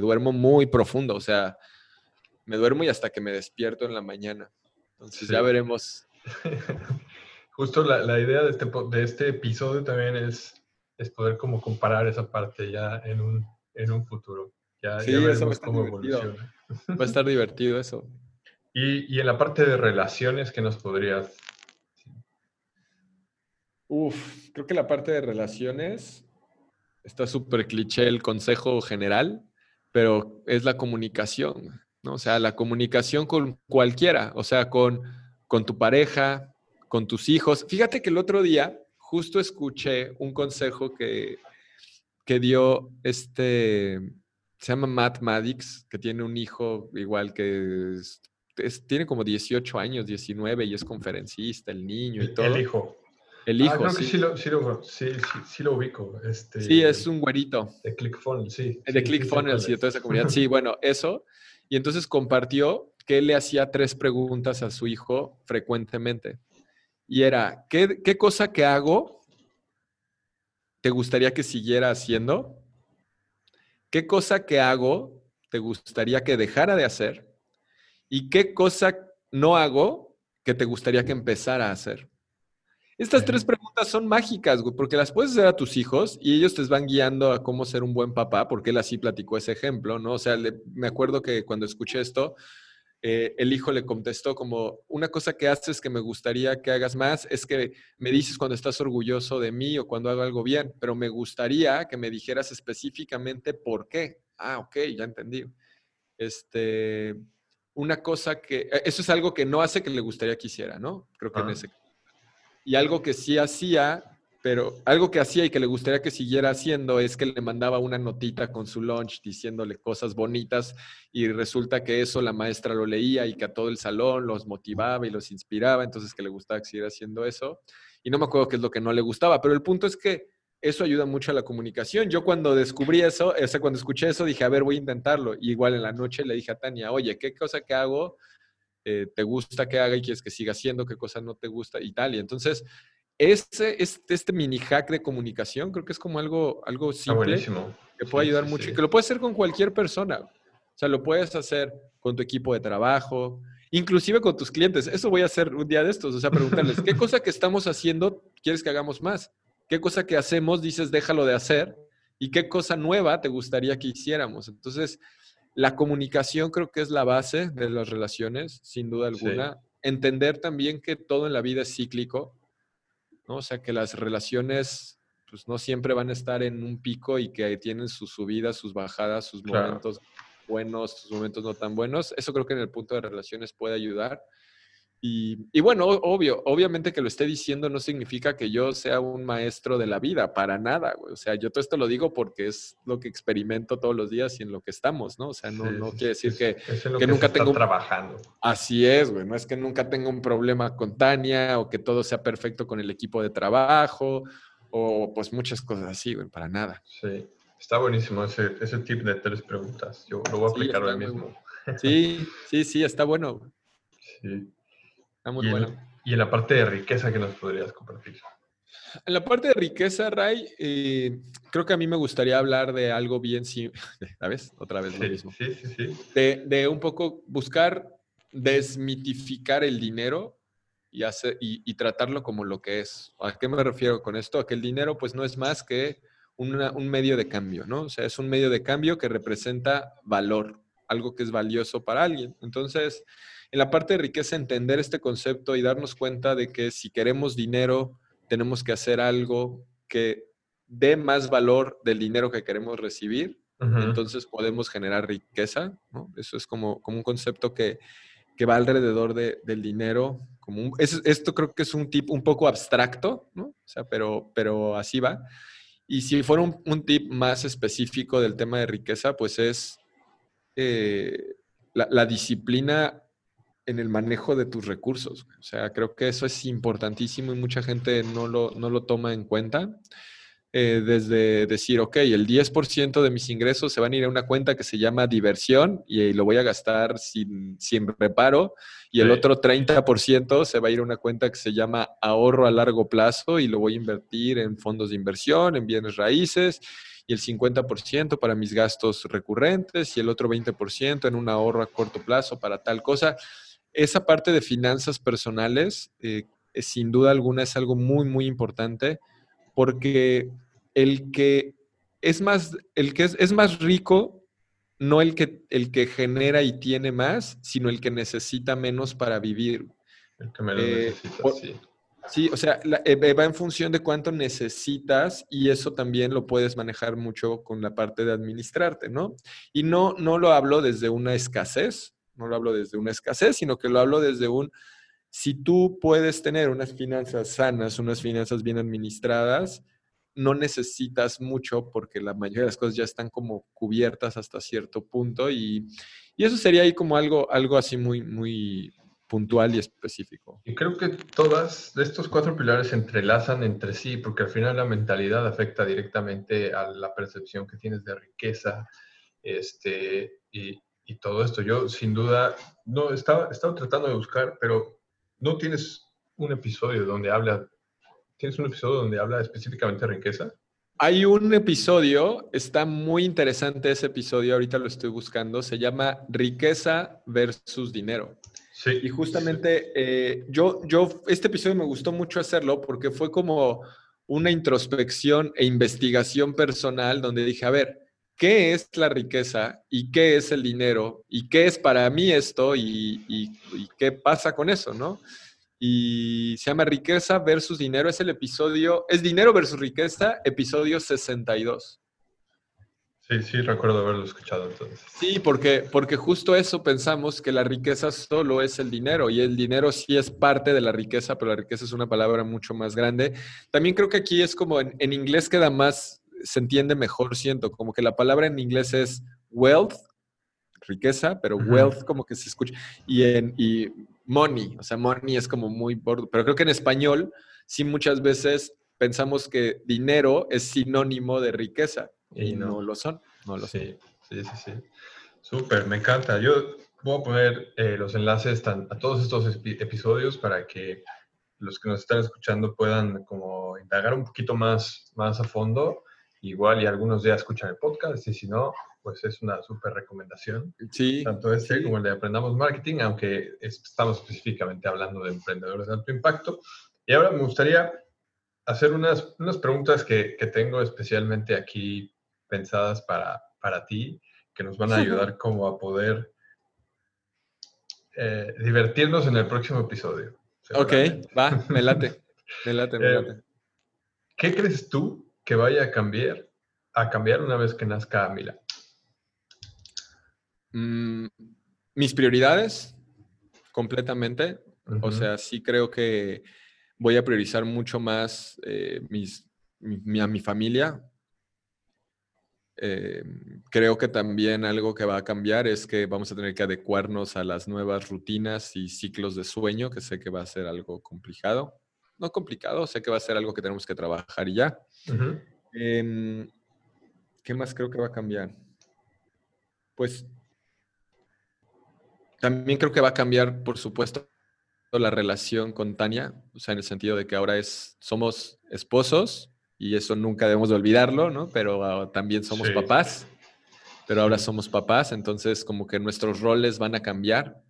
duermo muy profundo. O sea, me duermo y hasta que me despierto en la mañana. Entonces ya veremos. *laughs* Justo la, la idea de este, de este episodio también es es poder como comparar esa parte ya en un, en un futuro. Ya, sí, eso va a estar divertido. Va a estar divertido eso. Y, y, en la parte de relaciones, ¿qué nos podrías...? Uf, creo que la parte de relaciones está súper cliché el consejo general, pero es la comunicación, ¿no? O sea, la comunicación con cualquiera, o sea, con, con tu pareja, con tus hijos. Fíjate que el otro día justo escuché un consejo que, que dio este, se llama Matt Maddox, que tiene un hijo igual que tiene como 18 años, 19 y es conferencista, el niño y todo. El hijo. El hijo, ah, sí. sí, lo, sí, sí, lo ubico. Este, sí, es un güerito. De ClickFunnels, sí. De ClickFunnels y de toda esa comunidad. Sí, bueno, eso. Y entonces compartió que él le hacía tres preguntas a su hijo frecuentemente y era, ¿qué, cosa que hago te gustaría que siguiera haciendo? ¿qué cosa que hago te gustaría que dejara de hacer? ¿Y qué cosa no hago que te gustaría que empezara a hacer? Estas tres preguntas son mágicas, güey, porque las puedes hacer a tus hijos y ellos te van guiando a cómo ser un buen papá, porque él así platicó ese ejemplo, ¿no? O sea, me acuerdo que cuando escuché esto, eh, el hijo le contestó como, una cosa que haces que me gustaría que hagas más es que me dices cuando estás orgulloso de mí o cuando hago algo bien, pero me gustaría que me dijeras específicamente por qué. Ah, ok, ya entendí. Este, una cosa que, e, eso es algo que no hace que le gustaría que hiciera, ¿no? Creo que en ese. Y algo que sí hacía pero algo que hacía y que le gustaría que siguiera haciendo es que le mandaba una notita con su lunch diciéndole cosas bonitas y resulta que eso la maestra lo leía y que a todo el salón los motivaba y los inspiraba, entonces que le gustaba que siguiera haciendo eso. Y no me acuerdo qué es lo que no le gustaba, pero el punto es que eso ayuda mucho a la comunicación. Yo cuando descubrí eso, o sea, cuando escuché eso, dije, a ver, voy a intentarlo. Y igual en la noche le dije a Tania, oye, ¿qué cosa que hago eh, te gusta que haga y quieres que siga haciendo? ¿Qué cosa no te gusta? Y tal. Y entonces este, este, mini hack de comunicación creo que es como algo, algo simple que puede ayudar mucho y que lo puedes hacer con cualquier persona. O sea, lo puedes hacer con tu equipo de trabajo, inclusive con tus clientes. Eso voy a hacer un día de estos, o sea, preguntarles, ¿qué *laughs* cosa que estamos haciendo quieres que hagamos más? ¿Qué cosa que hacemos dices déjalo de hacer? ¿Y qué cosa nueva te gustaría que hiciéramos? Entonces, la comunicación creo que es la base de las relaciones, sin duda alguna. Entender también que todo en la vida es cíclico ¿no? O sea, que las relaciones pues no siempre van a estar en un pico y que tienen sus subidas, sus bajadas, sus momentos buenos, sus momentos no tan buenos. Eso creo que en el punto de relaciones puede ayudar. Y, bueno, obvio, obviamente que lo esté diciendo no significa que yo sea un maestro de la vida, para nada, güey. O sea, yo todo esto lo digo porque es lo que experimento todos los días y en lo que estamos, ¿no? O sea, no, no quiere decir que, que, nunca tengo... trabajando. Así es, güey. No es que nunca tenga un problema con Tania o que todo sea perfecto con el equipo de trabajo o pues muchas cosas así, güey, para nada. Sí, está buenísimo ese, ese tip de tres preguntas. Yo lo voy a aplicar ahora mismo. Sí, sí, sí, está bueno. Sí muy y bueno. En, y en la parte de riqueza que nos podrías compartir. En la parte de riqueza, Ray, eh, creo que a mí me gustaría hablar de algo bien simple. *laughs* ¿Sabes? Otra vez lo mismo. Sí, sí, sí. De, de, un poco buscar desmitificar el dinero y, hacer, y, y, tratarlo como lo que es. ¿A qué me refiero con esto? A que el dinero pues no es más que una, un medio de cambio, ¿no? O sea, es un medio de cambio que representa valor, algo que es valioso para alguien. Entonces, en la parte de riqueza entender este concepto y darnos cuenta de que si queremos dinero, tenemos que hacer algo que dé más valor del dinero que queremos recibir, entonces podemos generar riqueza, ¿no? Eso es como, como un concepto que, que va alrededor de, del dinero. Como esto creo que es un tip un poco abstracto, ¿no? O sea, pero, pero así va. Y si fuera un, tip más específico del tema de riqueza, pues es eh, la, la, disciplina en el manejo de tus recursos. O sea, creo que eso es importantísimo y mucha gente no lo, no lo toma en cuenta. Eh, desde decir, ok, el 10% de mis ingresos se van a ir a una cuenta que se llama diversión y, lo voy a gastar sin, sin reparo, y el otro 30% se va a ir a una cuenta que se llama ahorro a largo plazo y lo voy a invertir en fondos de inversión, en bienes raíces, y el 50% para mis gastos recurrentes y el otro 20% en un ahorro a corto plazo para tal cosa esa parte de finanzas personales, eh, sin duda alguna, es algo muy, muy importante porque el que es más, el que es, más rico, no el que, el que genera y tiene más, sino el que necesita menos para vivir. El que menos eh, necesita, sí. Sí, o sea, eh, va en función de cuánto necesitas y eso también lo puedes manejar mucho con la parte de administrarte, ¿no? Y no, no lo hablo desde una escasez, no lo hablo desde una escasez, sino que lo hablo desde un, si tú puedes tener unas finanzas sanas, unas finanzas bien administradas, no necesitas mucho porque la mayoría de las cosas ya están como cubiertas hasta cierto punto y, y eso sería ahí como algo, algo así muy, muy puntual y específico. Y creo que todas estos cuatro pilares se entrelazan entre sí porque al final la mentalidad afecta directamente a la percepción que tienes de riqueza este, y, y todo esto. Yo sin duda, no, estaba, estaba tratando de buscar, pero no tienes un episodio donde habla, ¿tienes un episodio donde habla específicamente de riqueza? Hay un episodio, está muy interesante ese episodio, ahorita lo estoy buscando, se llama Riqueza versus Dinero. Sí. Y justamente eh, yo, yo, este episodio me gustó mucho hacerlo porque fue como una introspección e investigación personal donde dije, a ver, ¿qué es la riqueza y qué es el dinero? ¿Y qué es para mí esto? ¿Y, y qué pasa con eso, no? Y se llama Riqueza versus Dinero. Es el episodio, es Dinero versus Riqueza, episodio 62. Sí, sí, recuerdo haberlo escuchado entonces. Sí, porque, porque justo eso pensamos que la riqueza solo es el dinero y el dinero sí es parte de la riqueza, pero la riqueza es una palabra mucho más grande. También creo que aquí es como en, en inglés queda más, se entiende mejor, siento, como que la palabra en inglés es wealth, riqueza, pero wealth como que se escucha, y, en, y money, o sea, money es como muy bordo, pero creo que en español sí muchas veces pensamos que dinero es sinónimo de riqueza. Y Y no, no. lo son, no lo son. Sí, sí, sí, sí. Súper, me encanta. Yo voy a poner eh, los enlaces tan- a todos estos epi- episodios para que los que nos están escuchando puedan como indagar un poquito más, más a fondo. Igual y algunos ya escuchan el podcast y si no, pues es una súper recomendación. Sí, Tanto este sí. como el de Aprendamos Marketing, aunque es- estamos específicamente hablando de emprendedores de alto impacto. Y ahora me gustaría hacer unas, unas preguntas que, que tengo especialmente aquí pensadas para, para ti, que nos van a *laughs* ayudar como a poder eh, divertirnos en el próximo episodio. Ok, va, *laughs* me late. Me late, me Eh, late. ¿Qué crees tú que vaya a cambiar, a cambiar una vez que nazca Mila? Mm, mis prioridades, completamente. O sea, sí creo que voy a priorizar mucho más eh, mis, mi, mi- a mi familia. Eh, creo que también algo que va a cambiar es que vamos a tener que adecuarnos a las nuevas rutinas y ciclos de sueño, que sé que va a ser algo complicado. No complicado, sé que va a ser algo que tenemos que trabajar y ya. Em, ¿Qué más creo que va a cambiar? Pues también creo que va a cambiar, por supuesto, la relación con Tania, o sea, en el sentido de que ahora es, somos esposos y eso nunca debemos de olvidarlo, ¿no? Pero ah, también somos Sí. papás, pero ahora somos papás, entonces como que nuestros roles van a cambiar.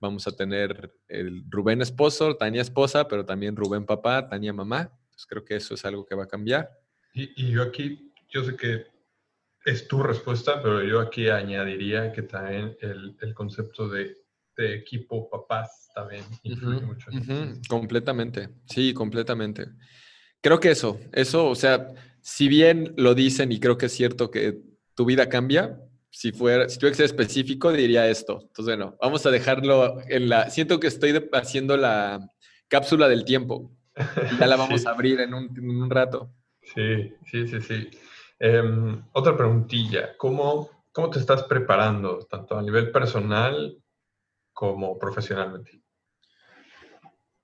Vamos a tener el Rubén esposo, Tania esposa, pero también Rubén papá, Tania mamá. Entonces creo que eso es algo que va a cambiar. Y, y yo aquí, yo sé que es tu respuesta, pero yo aquí añadiría que también el, el concepto de, de equipo papás también influye mucho. en completamente, sí, completamente. Creo que eso, eso, o sea, si bien lo dicen y creo que es cierto que tu vida cambia, si fuera, si tuviera que ser específico, diría esto. Entonces, bueno, vamos a dejarlo en la, siento que estoy de- haciendo la cápsula del tiempo. ya la *laughs* vamos Sí. a abrir en un, en un rato. Sí, sí, sí, sí. Em, otra preguntilla, ¿Cómo, ¿cómo te estás preparando, tanto a nivel personal como profesionalmente?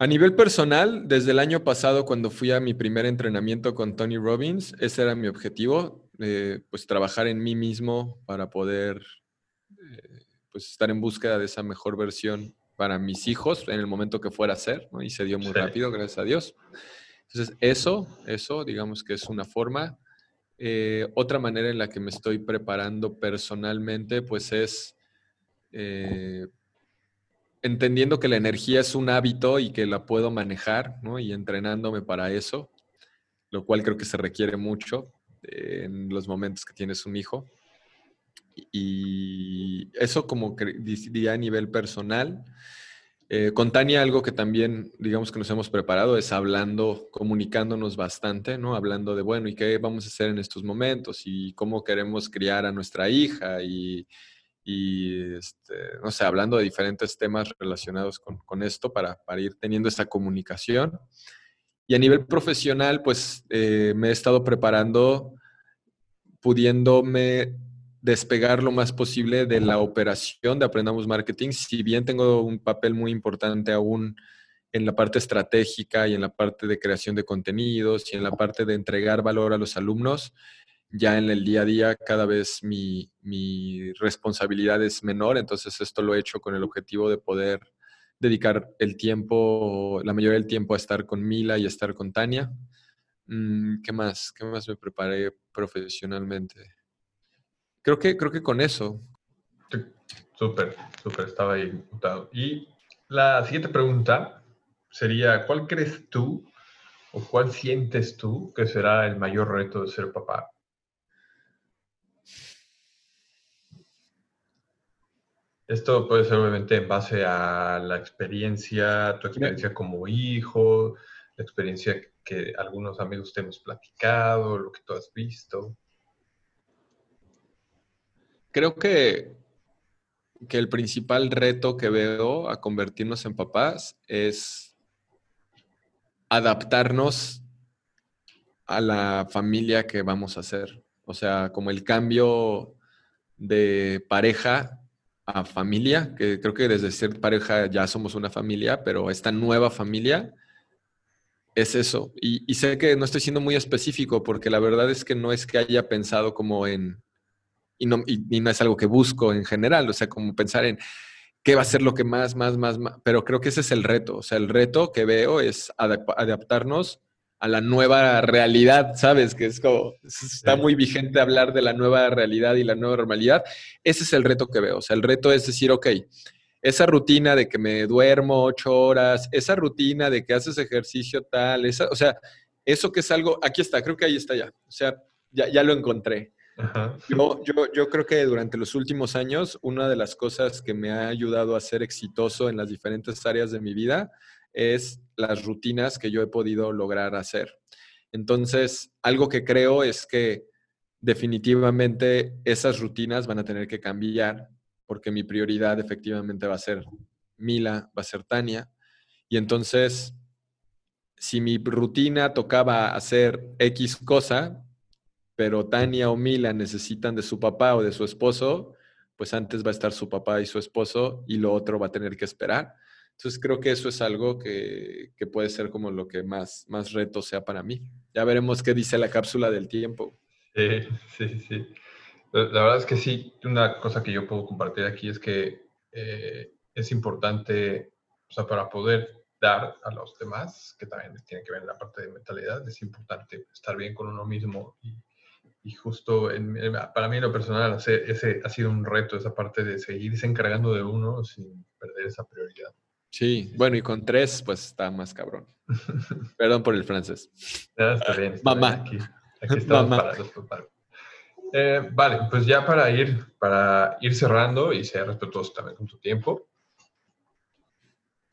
A nivel personal, desde el año pasado, cuando fui a mi primer entrenamiento con Tony Robbins, ese era mi objetivo, eh, pues trabajar en mí mismo para poder eh, pues estar en búsqueda de esa mejor versión para mis hijos en el momento que fuera a ser, ¿no? Y se dio muy rápido, gracias a Dios. Entonces, eso, eso, digamos que es una forma. Eh, otra manera en la que me estoy preparando personalmente, pues es eh, entendiendo que la energía es un hábito y que la puedo manejar, ¿no? Y entrenándome para eso, lo cual creo que se requiere mucho eh, en los momentos que tienes un hijo. Y eso como que diría a nivel personal. Eh, con Tania algo que también, digamos que nos hemos preparado es hablando, comunicándonos bastante, ¿no? Hablando de, bueno, ¿y qué vamos a hacer en estos momentos? Y cómo queremos criar a nuestra hija y, y este, no sé, hablando de diferentes temas relacionados con, con esto para, para, ir teniendo esta comunicación. Y a nivel profesional, pues eh, me he estado preparando pudiéndome despegar lo más posible de la operación de Aprendamos Marketing. Si bien tengo un papel muy importante aún en la parte estratégica y en la parte de creación de contenidos y en la parte de entregar valor a los alumnos, ya en el día a día cada vez mi, mi responsabilidad es menor, entonces esto lo he hecho con el objetivo de poder dedicar el tiempo, la mayoría del tiempo a estar con Mila y a estar con Tania. Mm, ¿Qué más? ¿Qué más me preparé profesionalmente? Creo que, creo que con eso. Súper, súper, estaba ahí notado. Y la siguiente pregunta sería, ¿cuál crees tú o cuál sientes tú que será el mayor reto de ser papá? Esto puede ser obviamente en base a la experiencia, tu experiencia como hijo, la experiencia que algunos amigos te hemos platicado, lo que tú has visto. Creo que, que el principal reto que veo a convertirnos en papás es adaptarnos a la familia que vamos a hacer. O sea, como el cambio de pareja a familia, que creo que desde ser pareja ya somos una familia, pero esta nueva familia es eso. Y, y, sé que no estoy siendo muy específico porque la verdad es que no es que haya pensado como en y no, y, no es algo que busco en general, o sea, como pensar en qué va a ser lo que más, más, más, más, pero creo que ese es el reto, o sea, el reto que veo es adaptarnos a la nueva realidad, ¿sabes? Que es como, está muy vigente hablar de la nueva realidad y la nueva normalidad. Ese es el reto que veo, o sea, el reto es decir, ok, esa rutina de que me duermo ocho horas, esa rutina de que haces ejercicio tal, esa, o sea, eso que es algo, aquí está, creo que ahí está ya, o sea, ya, ya lo encontré. Yo, yo, creo que durante los últimos años, una de las cosas que me ha ayudado a ser exitoso en las diferentes áreas de mi vida es las rutinas que yo he podido lograr hacer. Entonces, algo que creo es que definitivamente esas rutinas van a tener que cambiar porque mi prioridad efectivamente va a ser Mila, va a ser Tania. Y entonces, si mi rutina tocaba hacer X cosa, pero Tania o Mila necesitan de su papá o de su esposo, pues antes va a estar su papá y su esposo y lo otro va a tener que esperar. Entonces creo que eso es algo que, puede ser como lo que más, más reto sea para mí. Ya veremos qué dice la cápsula del tiempo. Sí, sí, sí. La verdad es que sí, una cosa que yo puedo compartir aquí es que eh, es importante, o sea, para poder dar a los demás, que también tiene que ver en la parte de mentalidad, es importante estar bien con uno mismo y justo en, para mí en lo personal ese ha sido un reto, esa parte de seguirse encargando de uno sin perder esa prioridad. Sí, bueno, y con tres, pues está más cabrón. *laughs* Perdón por el francés. está bien. Mamá. Aquí, estamos para eh, vale, pues ya para ir, para ir cerrando y ser respetuoso también con tu tiempo,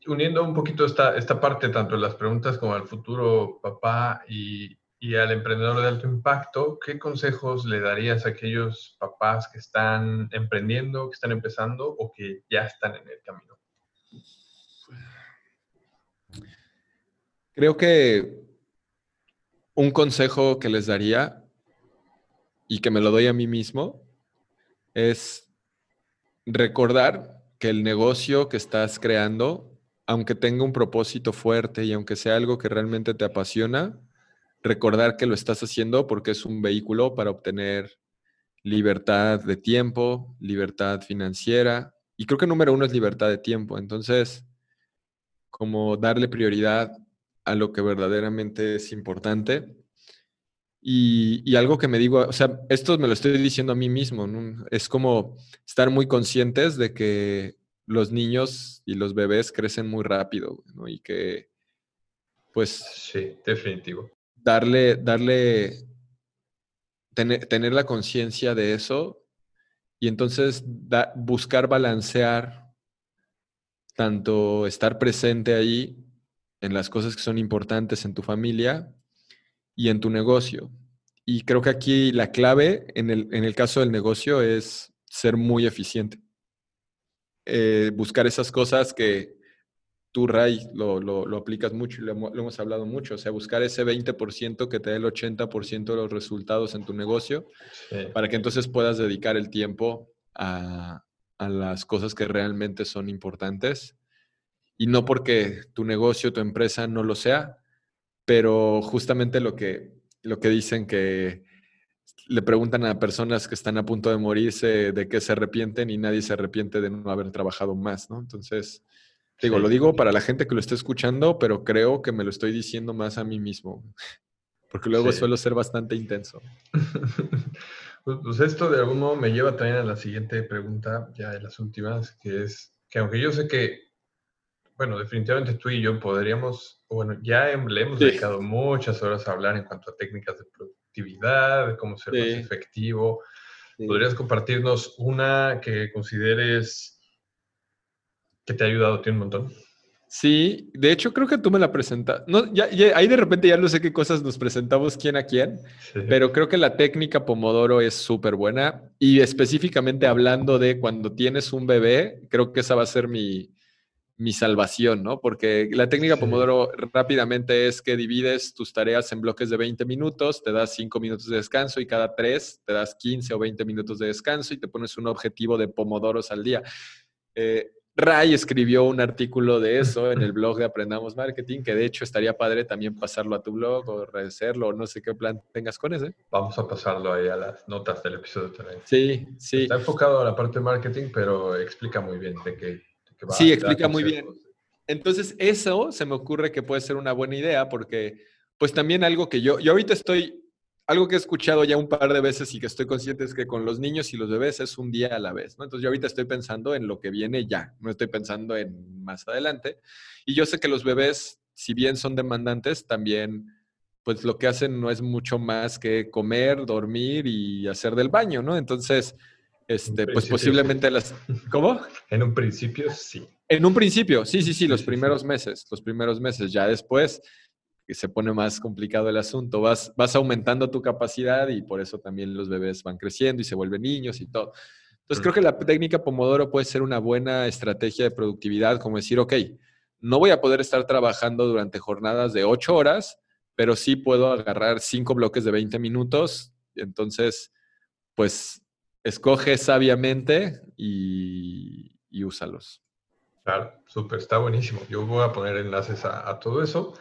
uniendo un poquito esta, esta parte, tanto en las preguntas como al futuro papá y, y al emprendedor de alto impacto, ¿qué consejos le darías a aquellos papás que están emprendiendo, que están empezando o que ya están en el camino? Creo que un consejo que les daría y que me lo doy a mí mismo es recordar que el negocio que estás creando, aunque tenga un propósito fuerte y aunque sea algo que realmente te apasiona, recordar que lo estás haciendo porque es un vehículo para obtener libertad de tiempo, libertad financiera. Y creo que número uno es libertad de tiempo. Entonces, como darle prioridad a lo que verdaderamente es importante. Y, algo que me digo, o sea, esto me lo estoy diciendo a mí mismo, es como estar muy conscientes de que los niños y los bebés crecen muy rápido, ¿no? Y que, pues... Sí, definitivo darle, darle, tener, la conciencia de eso y entonces buscar balancear tanto estar presente ahí en las cosas que son importantes en tu familia y en tu negocio. Y creo que aquí la clave en el, en el caso del negocio es ser muy eficiente. Eh, buscar esas cosas que, tú, Ray, lo, lo, aplicas mucho y lo, hemos hablado mucho, o sea, buscar ese 20% que te dé el 80% de los resultados en tu negocio para que entonces puedas dedicar el tiempo a, a, las cosas que realmente son importantes y no porque tu negocio, tu empresa no lo sea, pero justamente lo que, lo que dicen que le preguntan a personas que están a punto de morirse de qué se arrepienten y nadie se arrepiente de no haber trabajado más, ¿no? Entonces, Digo, lo digo para la gente que lo esté escuchando, pero creo que me lo estoy diciendo más a mí mismo. porque luego suelo ser bastante intenso. *laughs* Pues, pues, esto de algún modo me lleva también a la siguiente pregunta, ya de las últimas, que es que aunque yo sé que, bueno, definitivamente tú y yo podríamos, bueno, ya le hemos dedicado muchas horas a hablar en cuanto a técnicas de productividad, de cómo ser más efectivo. ¿Podrías compartirnos una que consideres que te ha ayudado a ti un montón? Sí, de hecho creo que tú me la presentas. No, ya, ahí de repente ya no sé qué cosas nos presentamos quién a quién, pero creo que la técnica Pomodoro es súper buena y específicamente hablando de cuando tienes un bebé, creo que esa va a ser mi, mi salvación, ¿no? Porque la técnica Pomodoro rápidamente es que divides tus tareas en bloques de 20 minutos, te das 5 minutos de descanso y cada 3 te das 15 o 20 minutos de descanso y te pones un objetivo de Pomodoros al día. Eh, Ray escribió un artículo de eso en el *laughs* blog de Aprendamos Marketing, que de hecho estaría padre también pasarlo a tu blog o rehacerlo, o no sé qué plan tengas con ese. Vamos a pasarlo ahí a las notas del episodio también. Sí, sí. Está enfocado a la parte de marketing, pero explica muy bien de qué, va. Sí, explica muy bien. Entonces, eso se me ocurre que puede ser una buena idea porque, pues también algo que yo, yo ahorita estoy algo que he escuchado ya un par de veces y que estoy consciente es que con los niños y los bebés es un día a la vez, ¿no? Entonces yo ahorita estoy pensando en lo que viene ya, no estoy pensando en más adelante. Y yo sé que los bebés, si bien son demandantes, también pues lo que hacen no es mucho más que comer, dormir y hacer del baño, ¿no? Entonces, este, pues posiblemente las... *laughs* ¿Cómo? En un principio, sí. En un principio, sí, sí, sí, los primeros meses, los primeros meses. Ya después, que se pone más complicado el asunto. Vas, vas aumentando tu capacidad y por eso también los bebés van creciendo y se vuelven niños y todo. Entonces creo que la técnica Pomodoro puede ser una buena estrategia de productividad, como decir, ok, no voy a poder estar trabajando durante jornadas de ocho horas, pero sí puedo agarrar cinco bloques de 20 minutos. Entonces, pues escoge sabiamente y, úsalos. Claro, súper, está buenísimo. Yo voy a poner enlaces a, a todo eso.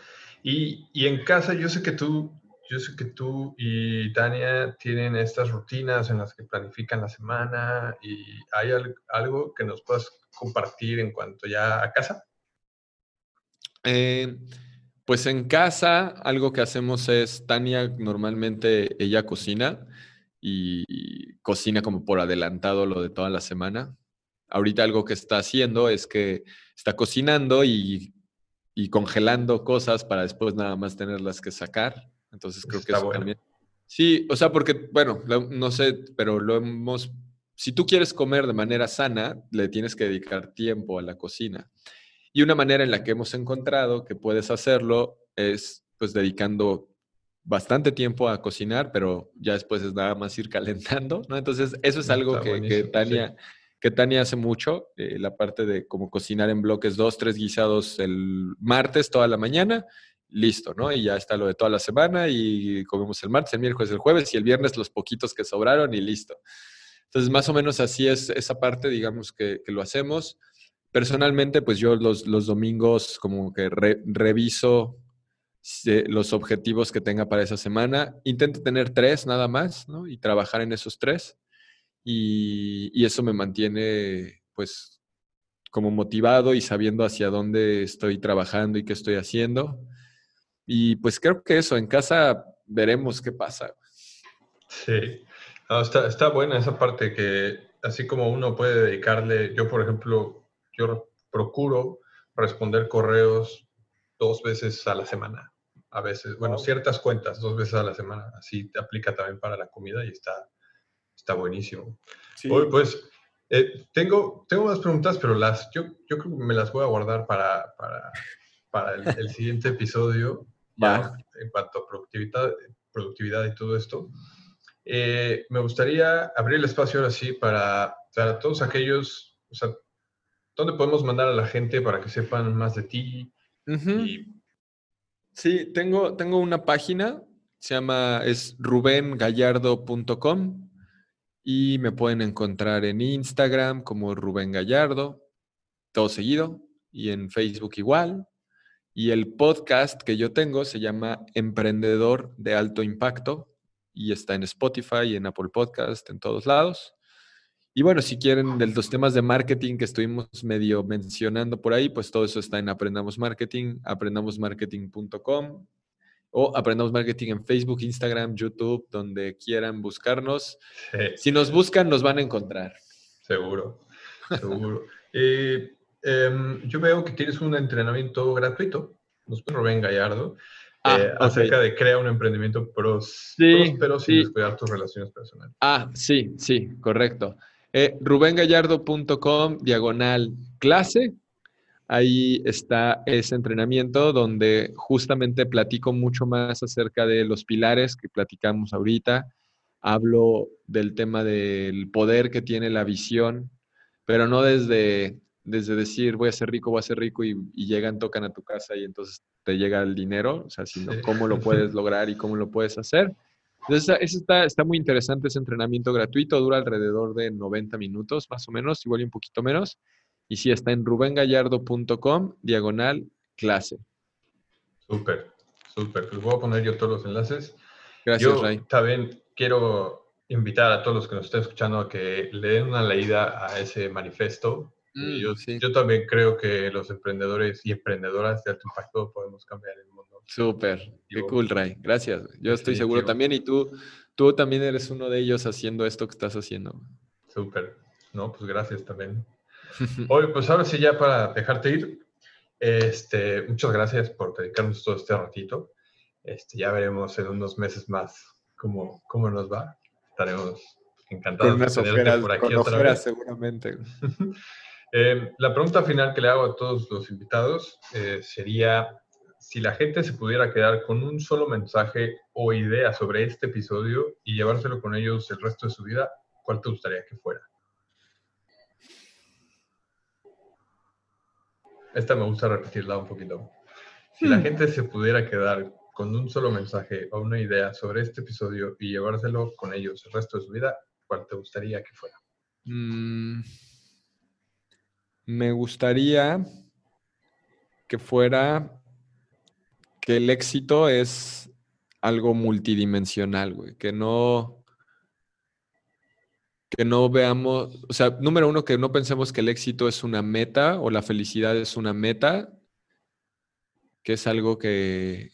Y, y, en casa, yo sé que tú, yo sé que tú y Tania tienen estas rutinas en las que planifican la semana y hay algo que nos puedas compartir en cuanto ya a casa. Eh, pues en casa, algo que hacemos es, Tania normalmente ella cocina y cocina como por adelantado lo de toda la semana. Ahorita algo que está haciendo es que está cocinando y y congelando cosas para después nada más tenerlas que sacar. Entonces creo que eso también. Sí, o sea, porque, bueno, no sé, pero lo hemos. Si tú quieres comer de manera sana, le tienes que dedicar tiempo a la cocina. Y una manera en la que hemos encontrado que puedes hacerlo es, pues, dedicando bastante tiempo a cocinar, pero ya después es nada más ir *laughs* calentando, ¿no? Entonces, eso es algo que, Tania, que Tania hace mucho, eh, la parte de como cocinar en bloques, dos, tres guisados el martes toda la mañana, listo, ¿no? Y ya está lo de toda la semana y comemos el martes, el miércoles, el jueves y el viernes los poquitos que sobraron y listo. Entonces, más o menos así es esa parte, digamos, que, lo hacemos. Personalmente, pues yo los, los domingos como que reviso los objetivos que tenga para esa semana. Intento tener tres nada más, ¿no? Y trabajar en esos tres y, eso me mantiene pues como motivado y sabiendo hacia dónde estoy trabajando y qué estoy haciendo. Y pues creo que eso, en casa veremos qué pasa. Sí, está, está buena esa parte que así como uno puede dedicarle, yo por ejemplo, yo procuro responder correos dos veces a la semana. A veces, bueno, ciertas cuentas dos veces a la semana. Así te aplica también para la comida y está, Está buenísimo. Hoy, pues, eh, tengo, tengo más preguntas, pero las, yo, yo creo que me las voy a guardar para, para, para el, siguiente episodio. *laughs* Ya. En cuanto a productividad, productividad y todo esto. Eh, me gustaría abrir el espacio ahora sí para, para todos aquellos, o sea, ¿dónde podemos mandar a la gente para que sepan más de ti? Sí, tengo, tengo una página, se llama, es rubengallardo.com y me pueden encontrar en Instagram como Rubén Gallardo, todo seguido, y en Facebook igual. Y el podcast que yo tengo se llama Emprendedor de Alto Impacto y está en Spotify, en Apple Podcast, en todos lados. Y bueno, si quieren de los temas de marketing que estuvimos medio mencionando por ahí, pues todo eso está en Aprendamos Marketing, aprendamosmarketing.com o Aprendamos Marketing en Facebook, Instagram, YouTube, donde quieran buscarnos. Si nos buscan, nos van a encontrar. Seguro, seguro. *laughs* Eh, em, yo veo que tienes un entrenamiento gratuito, nos Rubén Gallardo, ah, eh, acerca de crear un emprendimiento pros, próspero sin descuidar tus relaciones personales. Ah, sí, sí, correcto. Eh, rubengallardo.com, diagonal clase. Ahí está ese entrenamiento donde justamente platico mucho más acerca de los pilares que platicamos ahorita. Hablo del tema del poder que tiene la visión, pero no desde, desde decir voy a ser rico, voy a ser rico y, llegan, tocan a tu casa y entonces te llega el dinero, o sea, sino cómo lo *laughs* puedes lograr y cómo lo puedes hacer. Entonces, eso está, está muy interesante, ese entrenamiento gratuito, dura alrededor de 90 minutos más o menos, igual y un poquito menos. Y sí, está en rubengallardo.com, diagonal, clase. Súper, súper. Pues voy a poner yo todos los enlaces. Gracias, yo, También quiero invitar a todos los que nos estén escuchando a que le den una leída a ese manifiesto. Mm, yo, yo, también creo que los emprendedores y emprendedoras de alto impacto podemos cambiar el mundo. Súper, qué cool, Ray. Gracias. Yo estoy seguro también y tú, tú también eres uno de ellos haciendo esto que estás haciendo. Súper. No, pues gracias también. *laughs* Hoy, pues ahora sí, ya para dejarte ir, este, muchas gracias por dedicarnos todo este ratito. Este, ya veremos en unos meses más cómo, cómo nos va. Estaremos encantados de tenerte por aquí otra vez. seguramente. *laughs* Eh, la pregunta final que le hago a todos los invitados eh, sería si la gente se pudiera quedar con un solo mensaje o idea sobre este episodio y llevárselo con ellos el resto de su vida, ¿cuál te gustaría que fuera? Esta me gusta repetirla un poquito. Si la hmm. gente se pudiera quedar con un solo mensaje o una idea sobre este episodio y llevárselo con ellos el resto de su vida, ¿cuál te gustaría que fuera? Mm, me gustaría que fuera que el éxito es algo multidimensional, güey, que no, que no veamos, o sea, número uno, que no pensemos que el éxito es una meta o la felicidad es una meta, que es algo que,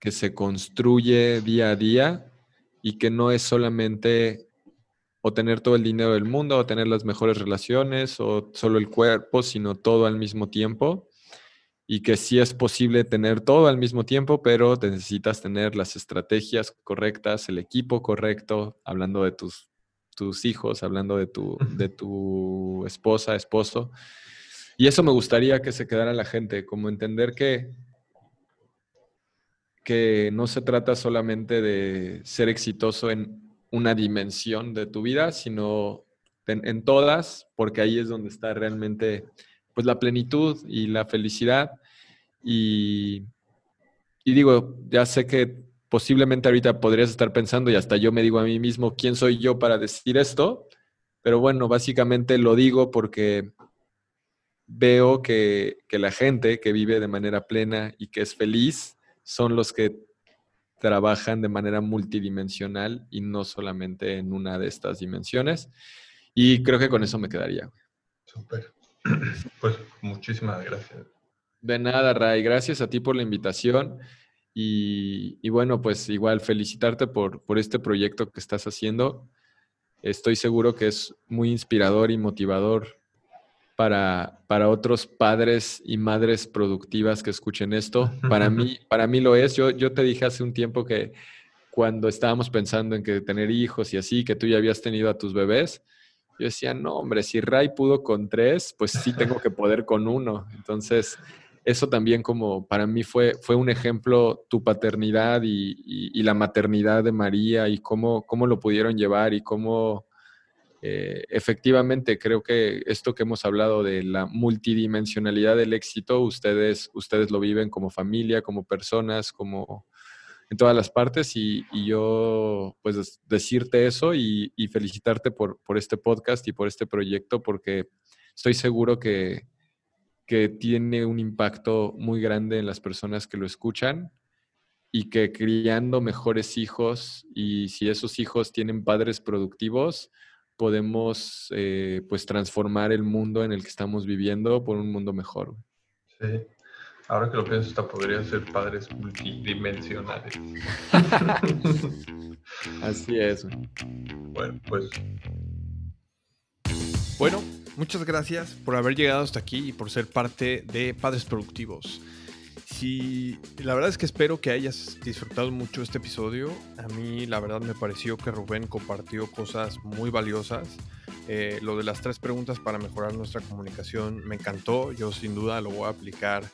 que se construye día a día y que no es solamente o tener todo el dinero del mundo o tener las mejores relaciones o solo el cuerpo, sino todo al mismo tiempo. Y que sí es posible tener todo al mismo tiempo, pero necesitas tener las estrategias correctas, el equipo correcto, hablando de tus tus hijos, hablando de tu, de tu esposa, esposo. Y eso me gustaría que se quedara la gente, como entender que, que no se trata solamente de ser exitoso en una dimensión de tu vida, sino en, todas, porque ahí es donde está realmente pues la plenitud y la felicidad. Y, y digo, ya sé que posiblemente ahorita podrías estar pensando y hasta yo me digo a mí mismo, ¿quién soy yo para decir esto? Pero bueno, básicamente lo digo porque veo que, la gente que vive de manera plena y que es feliz son los que trabajan de manera multidimensional y no solamente en una de estas dimensiones. Y creo que con eso me quedaría. Súper. *clears throat* Pues muchísimas gracias. De nada, Ray. Gracias a ti por la invitación. Y, bueno, pues igual felicitarte por, por este proyecto que estás haciendo. Estoy seguro que es muy inspirador y motivador para, para otros padres y madres productivas que escuchen esto. Para mí, para mí lo es. Yo, yo te dije hace un tiempo que cuando estábamos pensando en que tener hijos y así, que tú ya habías tenido a tus bebés, yo decía, no, hombre, si Ray pudo con tres, pues sí tengo que poder con uno. Entonces, eso también como para mí fue, fue un ejemplo, tu paternidad y, la maternidad de María y cómo, cómo lo pudieron llevar y cómo eh, efectivamente creo que esto que hemos hablado de la multidimensionalidad del éxito, ustedes, ustedes lo viven como familia, como personas, como en todas las partes y, yo pues decirte eso y, y felicitarte por, por este podcast y por este proyecto porque estoy seguro que que tiene un impacto muy grande en las personas que lo escuchan y que criando mejores hijos y si esos hijos tienen padres productivos, podemos eh, pues transformar el mundo en el que estamos viviendo por un mundo mejor. Sí, Ahora que lo pienso, hasta podría ser padres multidimensionales. *laughs* Así es. Bueno, pues. Bueno, muchas gracias por haber llegado hasta aquí y por ser parte de Padres Productivos. Si, la verdad es que espero que hayas disfrutado mucho este episodio. A mí la verdad me pareció que Rubén compartió cosas muy valiosas. Eh, lo de las tres preguntas para mejorar nuestra comunicación me encantó. Yo sin duda lo voy a aplicar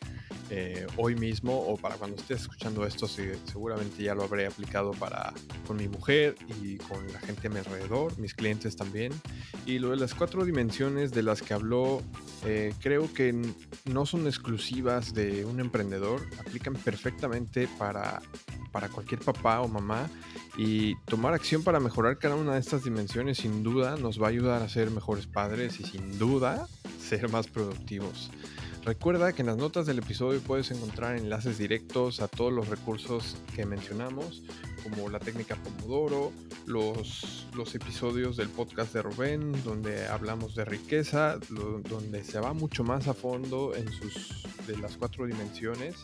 eh, hoy mismo o para cuando estés escuchando esto, seguramente ya lo habré aplicado para con mi mujer y con la gente a mi alrededor, mis clientes también. Y lo de las cuatro dimensiones de las que habló, eh, creo que no son exclusivas de un emprendedor, aplican perfectamente para, para cualquier papá o mamá y tomar acción para mejorar cada una de estas dimensiones sin duda nos va a ayudar a ser mejores padres y sin duda ser más productivos. Recuerda que en las notas del episodio puedes encontrar enlaces directos a todos los recursos que mencionamos, como la técnica Pomodoro, los, los episodios del podcast de Rubén, donde hablamos de riqueza, donde se va mucho más a fondo en sus de las cuatro dimensiones.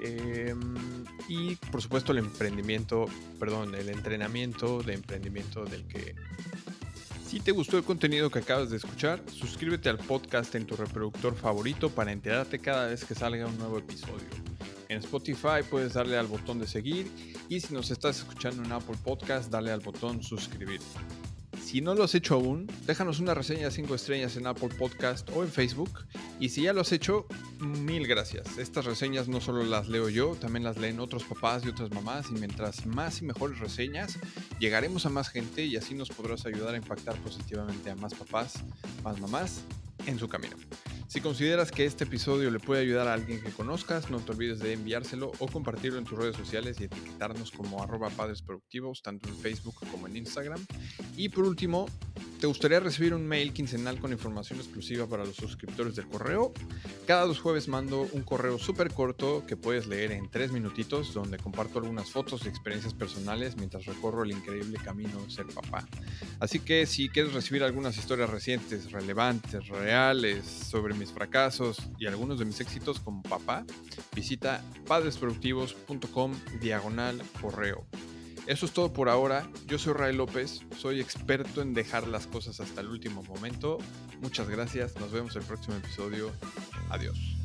Em, y por supuesto el emprendimiento, perdón, el entrenamiento de emprendimiento del que si te gustó el contenido que acabas de escuchar, suscríbete al podcast en tu reproductor favorito para enterarte cada vez que salga un nuevo episodio. En Spotify puedes darle al botón de seguir y si nos estás escuchando en Apple Podcast, dale al botón suscribir. Si no lo has hecho aún, déjanos una reseña de 5 estrellas en Apple Podcast o en Facebook. Y si ya lo has hecho, mil gracias. Estas reseñas no solo las leo yo, también las leen otros papás y otras mamás. Y mientras más y mejores reseñas, llegaremos a más gente y así nos podrás ayudar a impactar positivamente a más papás, más mamás en su camino. Si consideras que este episodio le puede ayudar a alguien que conozcas, no te olvides de enviárselo o compartirlo en tus redes sociales y etiquetarnos como arroba padres productivos, tanto en Facebook como en Instagram. Y por último, ¿Te gustaría recibir un mail quincenal con información exclusiva para los suscriptores del correo? Cada dos jueves mando un correo súper corto que puedes leer en tres minutitos donde comparto algunas fotos y experiencias personales mientras recorro el increíble camino de ser papá. Así que si quieres recibir algunas historias recientes, relevantes, reales sobre mis fracasos y algunos de mis éxitos como papá, visita padresproductivos.com diagonal correo. Eso es todo por ahora. Yo soy Ray López, soy experto en dejar las cosas hasta el último momento. Muchas gracias, nos vemos el próximo episodio. Adiós.